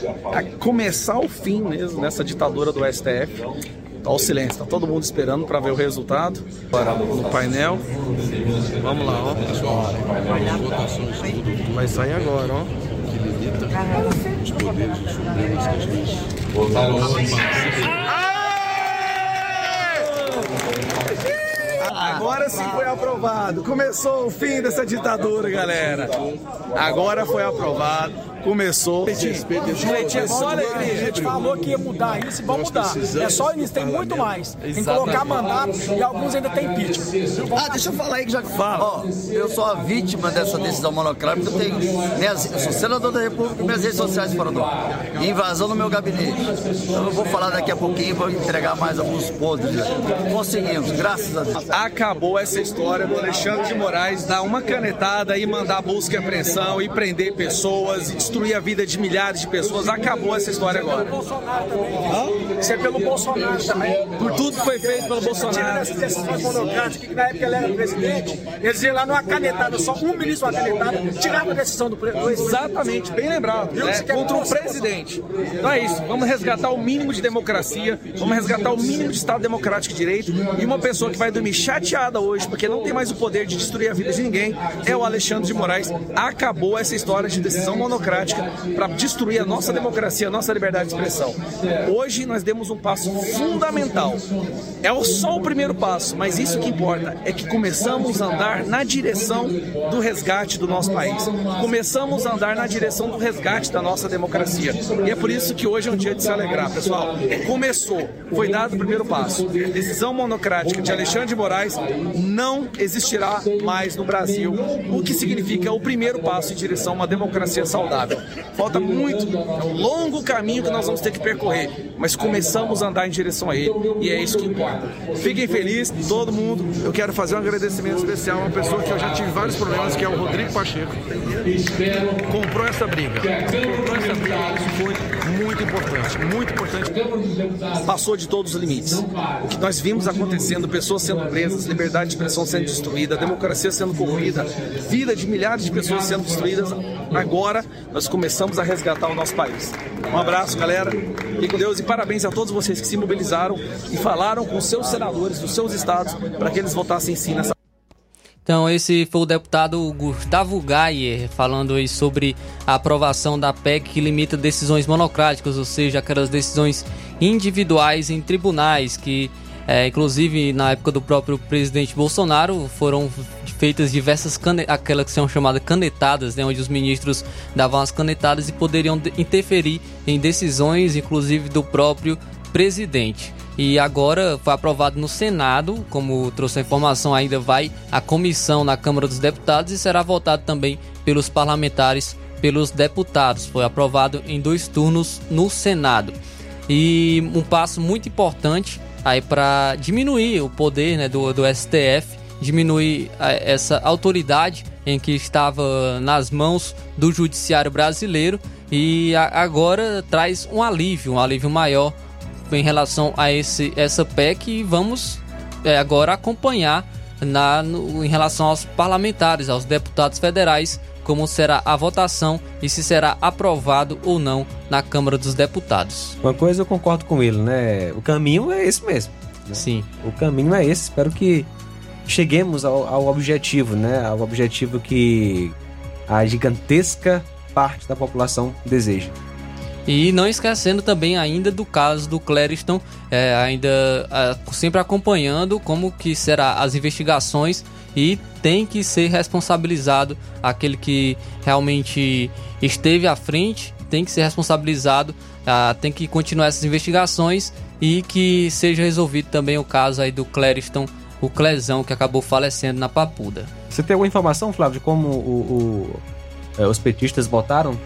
começar o fim mesmo dessa ditadura do STF. Tá o silêncio, tá todo mundo esperando para ver o resultado. No painel. Vamos lá, ó. Vai sair agora, ó os poderes que a gente Agora sim foi aprovado. Começou o fim dessa ditadura, galera. Agora foi aprovado começou. Gente, olha, a gente falou que ia mudar isso e vamos mudar. É só isso, tem muito mais. Tem que colocar mandato e alguns ainda tem impeachment. Ah, deixa eu falar aí que já fala. Ó, eu sou a vítima dessa decisão monocrática. Eu, tenho minhas, eu sou senador da República e minhas redes sociais foram do invasão no meu gabinete. Então eu vou falar daqui a pouquinho para entregar mais alguns podres. Conseguimos, graças a Deus. Acabou essa história do Alexandre de Moraes dar uma canetada e mandar busca e apreensão e prender pessoas e destruir a vida de milhares de pessoas. Acabou essa história agora. Isso é pelo Bolsonaro também. Por tudo que foi feito pelo Bolsonaro. Tirando essas decisões monocráticas, que na época ele era presidente, eles iam lá numa canetada, só um ministro uma canetada, tirava a decisão do presidente. Exatamente, bem lembrado. Né? Contra o presidente. Então é isso, vamos resgatar o mínimo de democracia, vamos resgatar o mínimo de Estado democrático de direito e uma pessoa que vai dormir chateada chateada hoje, porque não tem mais o poder de destruir a vida de ninguém. É o Alexandre de Moraes. Acabou essa história de decisão monocrática para destruir a nossa democracia, a nossa liberdade de expressão. Hoje nós demos um passo fundamental. É só o primeiro passo, mas isso que importa é que começamos a andar na direção do resgate do nosso país. Começamos a andar na direção do resgate da nossa democracia. E é por isso que hoje é um dia de se alegrar, pessoal. Começou, foi dado o primeiro passo. Decisão monocrática de Alexandre de Moraes não existirá mais no Brasil, o que significa o primeiro passo em direção a uma democracia saudável. Falta muito, é um longo caminho que nós vamos ter que percorrer, mas começamos a andar em direção a ele e é isso que importa. Fiquem felizes, todo mundo. Eu quero fazer um agradecimento especial a uma pessoa que eu já tive vários problemas, que é o Rodrigo Pacheco. Comprou essa briga. Comprou essa briga. Isso foi muito importante, muito importante. Passou de todos os limites. O que nós vimos acontecendo, pessoas sendo presas, liberdade de expressão sendo destruída, democracia sendo corroída, vida de milhares de pessoas sendo destruídas. Agora nós começamos a resgatar o nosso país. Um abraço, galera. Fique com Deus e parabéns a todos vocês que se mobilizaram e falaram com seus senadores dos seus estados para que eles votassem sim nessa então, esse foi o deputado Gustavo Gayer falando aí sobre a aprovação da PEC que limita decisões monocráticas, ou seja, aquelas decisões individuais em tribunais que, é, inclusive na época do próprio presidente Bolsonaro, foram feitas diversas aquelas que são chamadas canetadas, né, onde os ministros davam as canetadas e poderiam interferir em decisões, inclusive do próprio presidente e agora foi aprovado no Senado, como trouxe a informação, ainda vai à comissão na Câmara dos Deputados e será votado também pelos parlamentares, pelos deputados. Foi aprovado em dois turnos no Senado. E um passo muito importante aí para diminuir o poder né, do, do STF, diminuir essa autoridade em que estava nas mãos do judiciário brasileiro e agora traz um alívio, um alívio maior em relação a esse, essa PEC e vamos é, agora acompanhar na, no, em relação aos parlamentares, aos deputados federais, como será a votação e se será aprovado ou não na Câmara dos Deputados. Uma coisa eu concordo com ele, né? O caminho é esse mesmo. Né? Sim. O caminho é esse. Espero que cheguemos ao, ao objetivo, né? Ao objetivo que a gigantesca parte da população deseja. E não esquecendo também ainda do caso do Clériston, é, ainda é, sempre acompanhando como que será as investigações e tem que ser responsabilizado aquele que realmente esteve à frente, tem que ser responsabilizado, é, tem que continuar essas investigações e que seja resolvido também o caso aí do Clériston, o Clezão que acabou falecendo na Papuda. Você tem alguma informação, Flávio, de como o, o, é, os petistas votaram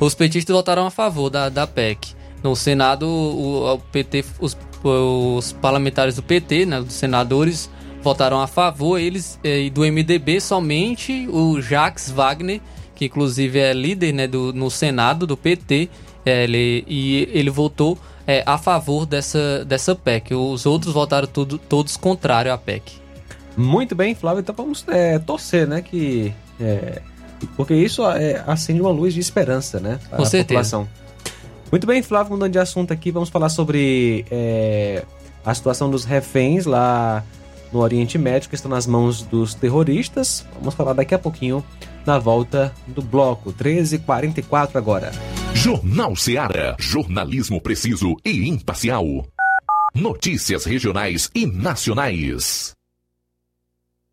os petistas votaram a favor da, da PEC. No Senado, o, o PT, os, os, parlamentares do PT, né, os senadores, votaram a favor. Eles eh, e do MDB somente o Jacques Wagner, que inclusive é líder né, do, no Senado do PT, é, ele, e ele votou é, a favor dessa, dessa PEC. Os outros votaram tudo, todos contrário à PEC. Muito bem, Flávio. Então vamos é, torcer, né? Que é, porque isso é, acende uma luz de esperança, né? Para Com a certeza. população. Muito bem, Flávio, mudando de assunto aqui, vamos falar sobre é, a situação dos reféns lá no Oriente Médio, que estão nas mãos dos terroristas. Vamos falar daqui a pouquinho na volta do bloco 1344 agora. Jornal Seara. Jornalismo preciso e imparcial. Notícias regionais e nacionais.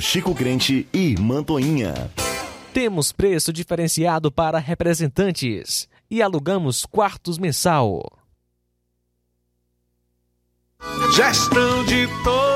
Chico Crente e Mantoinha. Temos preço diferenciado para representantes e alugamos quartos mensal. Gestão de todos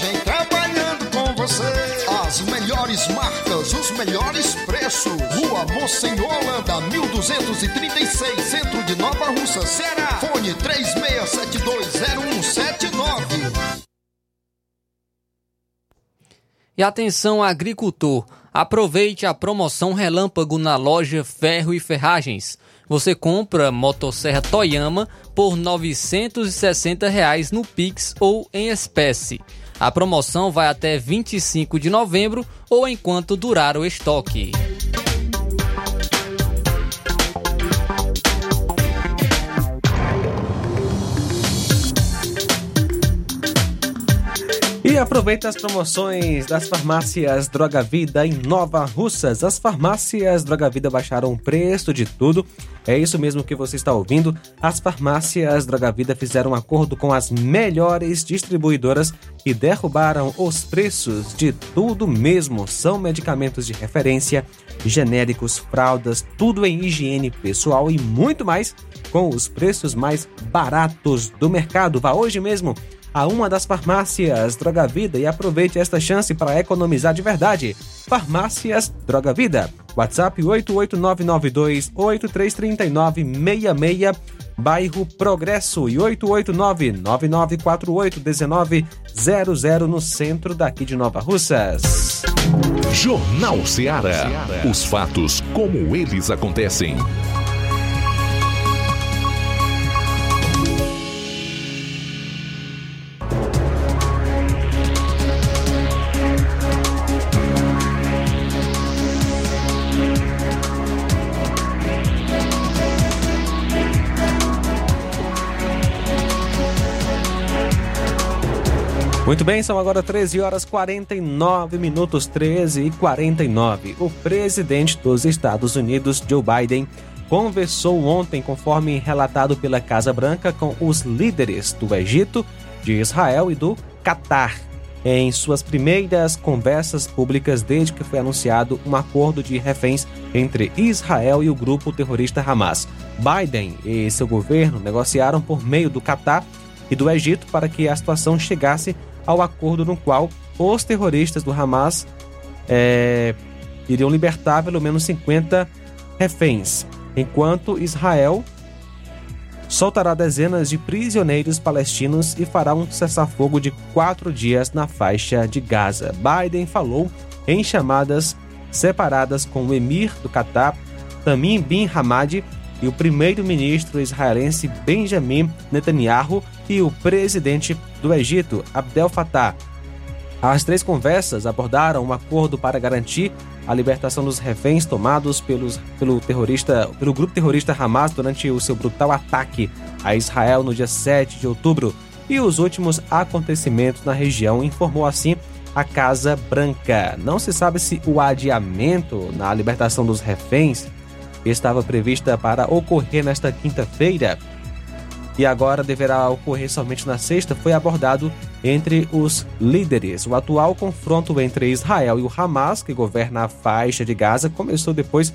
você. As melhores marcas, os melhores preços. Rua Monsenhor Holanda, 1236, centro de Nova Russa, Ceará. Fone 36720179. E atenção agricultor, aproveite a promoção relâmpago na loja Ferro e Ferragens. Você compra motosserra Toyama por 960 reais no Pix ou em espécie. A promoção vai até 25 de novembro ou enquanto durar o estoque. E aproveita as promoções das farmácias Droga Vida em Nova Russas. As farmácias Droga Vida baixaram o preço de tudo. É isso mesmo que você está ouvindo. As farmácias Droga Vida fizeram um acordo com as melhores distribuidoras e derrubaram os preços de tudo mesmo. São medicamentos de referência, genéricos, fraldas, tudo em higiene pessoal e muito mais com os preços mais baratos do mercado. Vá hoje mesmo a uma das farmácias Droga Vida e aproveite esta chance para economizar de verdade. Farmácias Droga Vida. WhatsApp 88992833966, bairro Progresso e 88999481900 no centro daqui de Nova Russas. Jornal Ceará. Os fatos como eles acontecem. Muito bem, são agora 13 horas 49 minutos, 13 e 49. O presidente dos Estados Unidos, Joe Biden, conversou ontem, conforme relatado pela Casa Branca, com os líderes do Egito, de Israel e do Catar. Em suas primeiras conversas públicas desde que foi anunciado um acordo de reféns entre Israel e o grupo terrorista Hamas. Biden e seu governo negociaram por meio do Catar e do Egito para que a situação chegasse ao acordo no qual os terroristas do Hamas é, iriam libertar pelo menos 50 reféns, enquanto Israel soltará dezenas de prisioneiros palestinos e fará um cessar-fogo de quatro dias na faixa de Gaza. Biden falou em chamadas separadas com o emir do Catar, Tamim bin Hamad, e o primeiro-ministro israelense Benjamin Netanyahu e o presidente do Egito, Abdel Fattah. As três conversas abordaram um acordo para garantir a libertação dos reféns tomados pelos, pelo, terrorista, pelo grupo terrorista Hamas durante o seu brutal ataque a Israel no dia 7 de outubro e os últimos acontecimentos na região, informou assim a Casa Branca. Não se sabe se o adiamento na libertação dos reféns estava prevista para ocorrer nesta quinta-feira e agora deverá ocorrer somente na sexta, foi abordado entre os líderes. O atual confronto entre Israel e o Hamas, que governa a faixa de Gaza, começou depois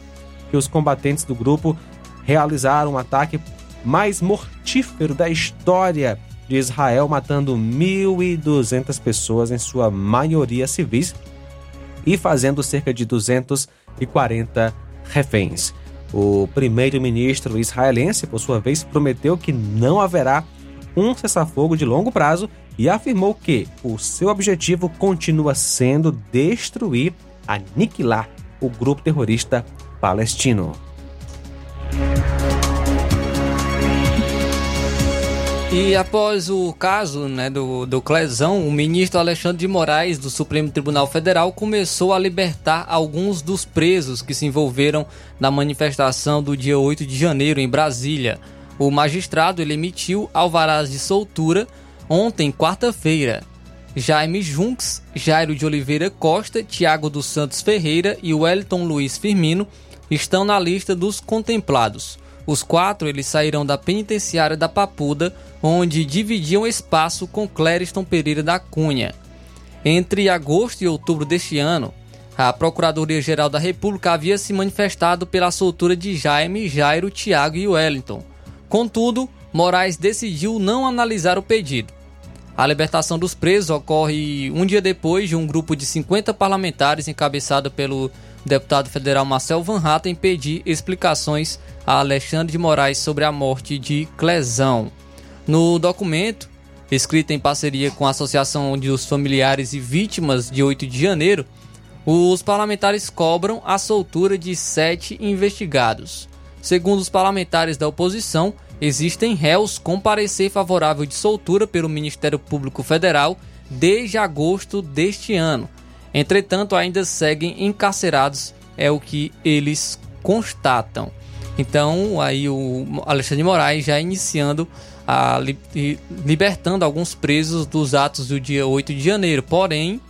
que os combatentes do grupo realizaram um ataque mais mortífero da história de Israel, matando 1.200 pessoas, em sua maioria civis, e fazendo cerca de 240 reféns. O primeiro-ministro israelense, por sua vez, prometeu que não haverá um cessar-fogo de longo prazo e afirmou que o seu objetivo continua sendo destruir, aniquilar o grupo terrorista palestino. E após o caso né, do, do Clesão, o ministro Alexandre de Moraes, do Supremo Tribunal Federal, começou a libertar alguns dos presos que se envolveram na manifestação do dia 8 de janeiro em Brasília. O magistrado ele emitiu alvarás de soltura ontem, quarta-feira. Jaime Junks, Jairo de Oliveira Costa, Tiago dos Santos Ferreira e Wellington Luiz Firmino estão na lista dos contemplados. Os quatro eles saíram da penitenciária da Papuda, onde dividiam espaço com Clériston Pereira da Cunha. Entre agosto e outubro deste ano, a Procuradoria-Geral da República havia se manifestado pela soltura de Jaime, Jairo, Tiago e Wellington. Contudo, Moraes decidiu não analisar o pedido. A libertação dos presos ocorre um dia depois de um grupo de 50 parlamentares encabeçado pelo deputado federal Marcel Van Hatten pedir explicações a Alexandre de Moraes sobre a morte de Clesão. No documento, escrito em parceria com a Associação dos Familiares e Vítimas de 8 de janeiro, os parlamentares cobram a soltura de sete investigados. Segundo os parlamentares da oposição, existem réus com parecer favorável de soltura pelo Ministério Público Federal desde agosto deste ano, Entretanto, ainda seguem encarcerados, é o que eles constatam. Então, aí o Alexandre de Moraes já iniciando a li libertando alguns presos dos atos do dia 8 de janeiro. Porém,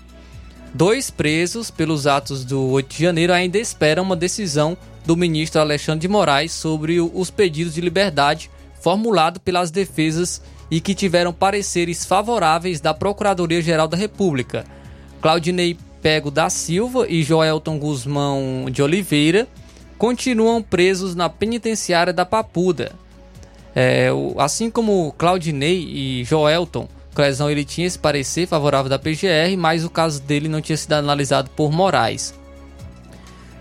dois presos pelos atos do 8 de janeiro ainda esperam uma decisão do ministro Alexandre de Moraes sobre os pedidos de liberdade formulado pelas defesas e que tiveram pareceres favoráveis da Procuradoria-Geral da República. Claudinei Pego da Silva e Joelton Guzmão de Oliveira continuam presos na penitenciária da Papuda. É, assim como Claudinei e Joelton, Clesão ele tinha esse parecer favorável da PGR, mas o caso dele não tinha sido analisado por Moraes.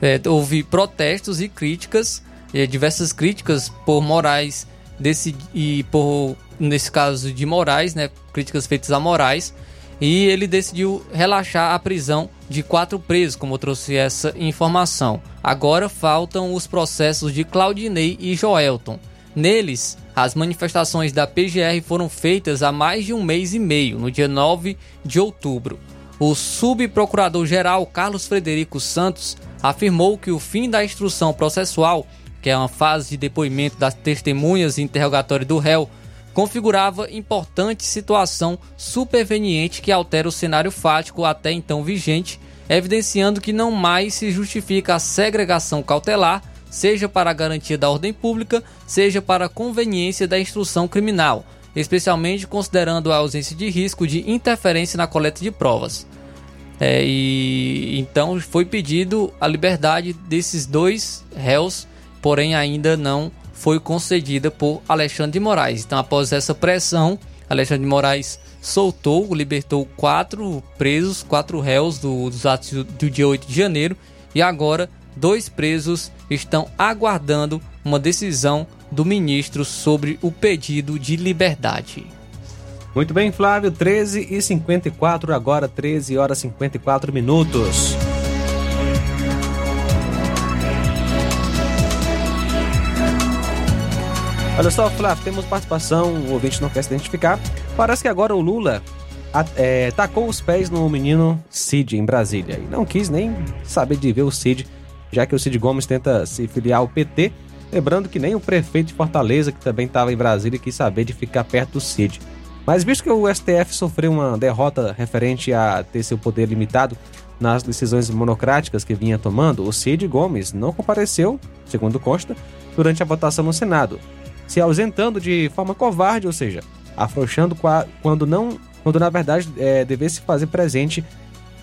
É, houve protestos e críticas, é, diversas críticas por Moraes desse, e por nesse caso de Moraes, né, críticas feitas a Moraes, e ele decidiu relaxar a prisão de quatro presos, como eu trouxe essa informação. Agora faltam os processos de Claudinei e Joelton. Neles, as manifestações da PGR foram feitas há mais de um mês e meio, no dia 9 de outubro. O subprocurador-geral Carlos Frederico Santos afirmou que o fim da instrução processual, que é uma fase de depoimento das testemunhas e interrogatório do réu, configurava importante situação superveniente que altera o cenário fático até então vigente, evidenciando que não mais se justifica a segregação cautelar, seja para a garantia da ordem pública, seja para a conveniência da instrução criminal, especialmente considerando a ausência de risco de interferência na coleta de provas. É, e então foi pedido a liberdade desses dois réus, porém ainda não foi concedida por Alexandre de Moraes. Então, após essa pressão, Alexandre de Moraes soltou, libertou quatro presos, quatro réus do, dos atos do dia 8 de janeiro e agora dois presos estão aguardando uma decisão do ministro sobre o pedido de liberdade. Muito bem, Flávio, 13 e 54 agora 13 horas e 54 minutos. Olha só, Flávio, temos participação, o ouvinte não quer se identificar. Parece que agora o Lula é, tacou os pés no menino Cid em Brasília e não quis nem saber de ver o Cid, já que o Cid Gomes tenta se filiar ao PT. Lembrando que nem o prefeito de Fortaleza, que também estava em Brasília, quis saber de ficar perto do Cid. Mas visto que o STF sofreu uma derrota referente a ter seu poder limitado nas decisões monocráticas que vinha tomando, o Cid Gomes não compareceu, segundo consta, durante a votação no Senado se ausentando de forma covarde, ou seja, afrouxando quando não quando na verdade é, devesse fazer presente,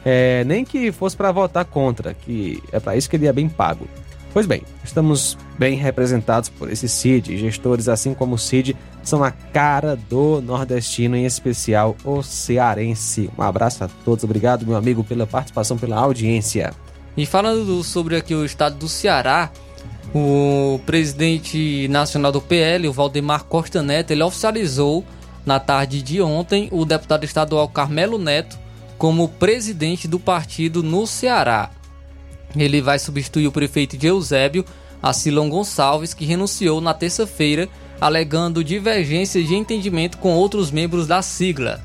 é, nem que fosse para votar contra, que é para isso que ele é bem pago. Pois bem, estamos bem representados por esse CID. Gestores, assim como o CID, são a cara do nordestino, em especial o cearense. Um abraço a todos, obrigado, meu amigo, pela participação, pela audiência. E falando sobre aqui o estado do Ceará, o presidente nacional do PL, o Valdemar Costa Neto, ele oficializou na tarde de ontem o deputado estadual Carmelo Neto como presidente do partido no Ceará. Ele vai substituir o prefeito de Eusébio, Acilon Gonçalves, que renunciou na terça-feira, alegando divergência de entendimento com outros membros da sigla.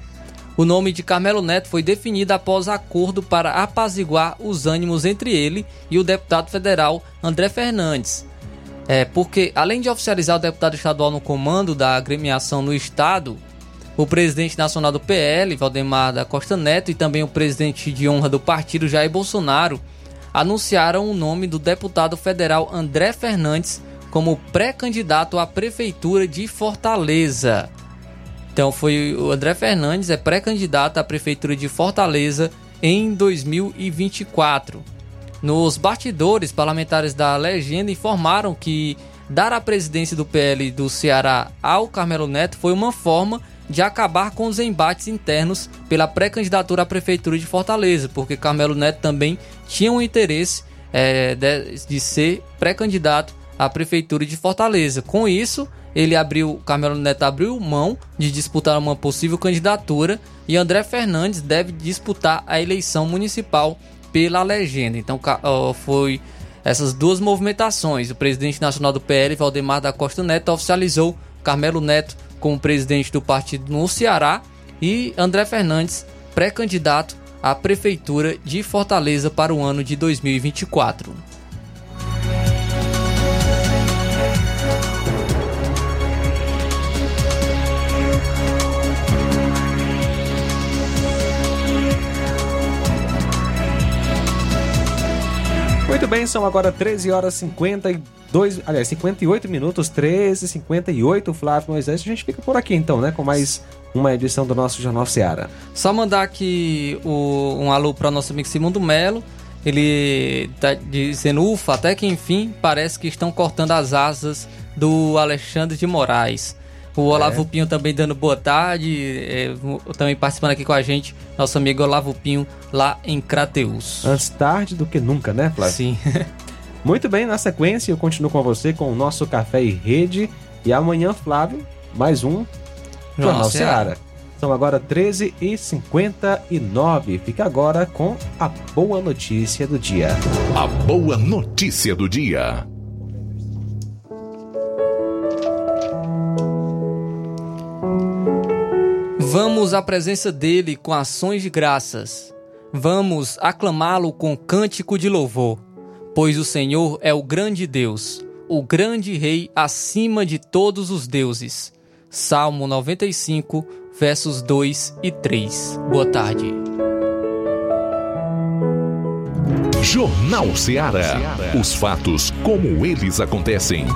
O nome de Carmelo Neto foi definido após acordo para apaziguar os ânimos entre ele e o deputado federal André Fernandes. É, porque, além de oficializar o deputado estadual no comando da agremiação no estado, o presidente nacional do PL, Valdemar da Costa Neto, e também o presidente de honra do partido, Jair Bolsonaro, anunciaram o nome do deputado federal André Fernandes como pré-candidato à prefeitura de Fortaleza. Então foi o André Fernandes é pré-candidato à prefeitura de Fortaleza em 2024. Nos bastidores, parlamentares da legenda informaram que dar a presidência do PL do Ceará ao Carmelo Neto foi uma forma de acabar com os embates internos pela pré-candidatura à prefeitura de Fortaleza, porque Carmelo Neto também tinha um interesse é, de, de ser pré-candidato à prefeitura de Fortaleza. Com isso, ele abriu, Carmelo Neto abriu mão de disputar uma possível candidatura e André Fernandes deve disputar a eleição municipal pela legenda. Então foi essas duas movimentações. O presidente nacional do PL, Valdemar da Costa Neto, oficializou Carmelo Neto como presidente do partido no Ceará e André Fernandes, pré-candidato à prefeitura de Fortaleza para o ano de 2024. Muito bem, são agora 13 horas 52, aliás, 58 minutos, 13 58 Flávio Moisés. A gente fica por aqui então, né, com mais uma edição do nosso Jornal Seara. Só mandar aqui o, um alô para nosso amigo Simundo Melo. Ele tá dizendo, ufa, até que enfim, parece que estão cortando as asas do Alexandre de Moraes. O Olavo é. Pinho também dando boa tarde, é, também participando aqui com a gente, nosso amigo Olavo Pinho, lá em Crateus. Antes tarde do que nunca, né, Flávio? Sim. Muito bem, na sequência eu continuo com você com o nosso Café e Rede. E amanhã, Flávio, mais um Jornal Nossa, Seara. São agora 13h59. Fica agora com a boa notícia do dia. A boa notícia do dia. Vamos à presença dele com ações de graças. Vamos aclamá-lo com cântico de louvor, pois o Senhor é o grande Deus, o grande Rei acima de todos os deuses. Salmo 95, versos 2 e 3. Boa tarde. Jornal Ceará. Os fatos como eles acontecem.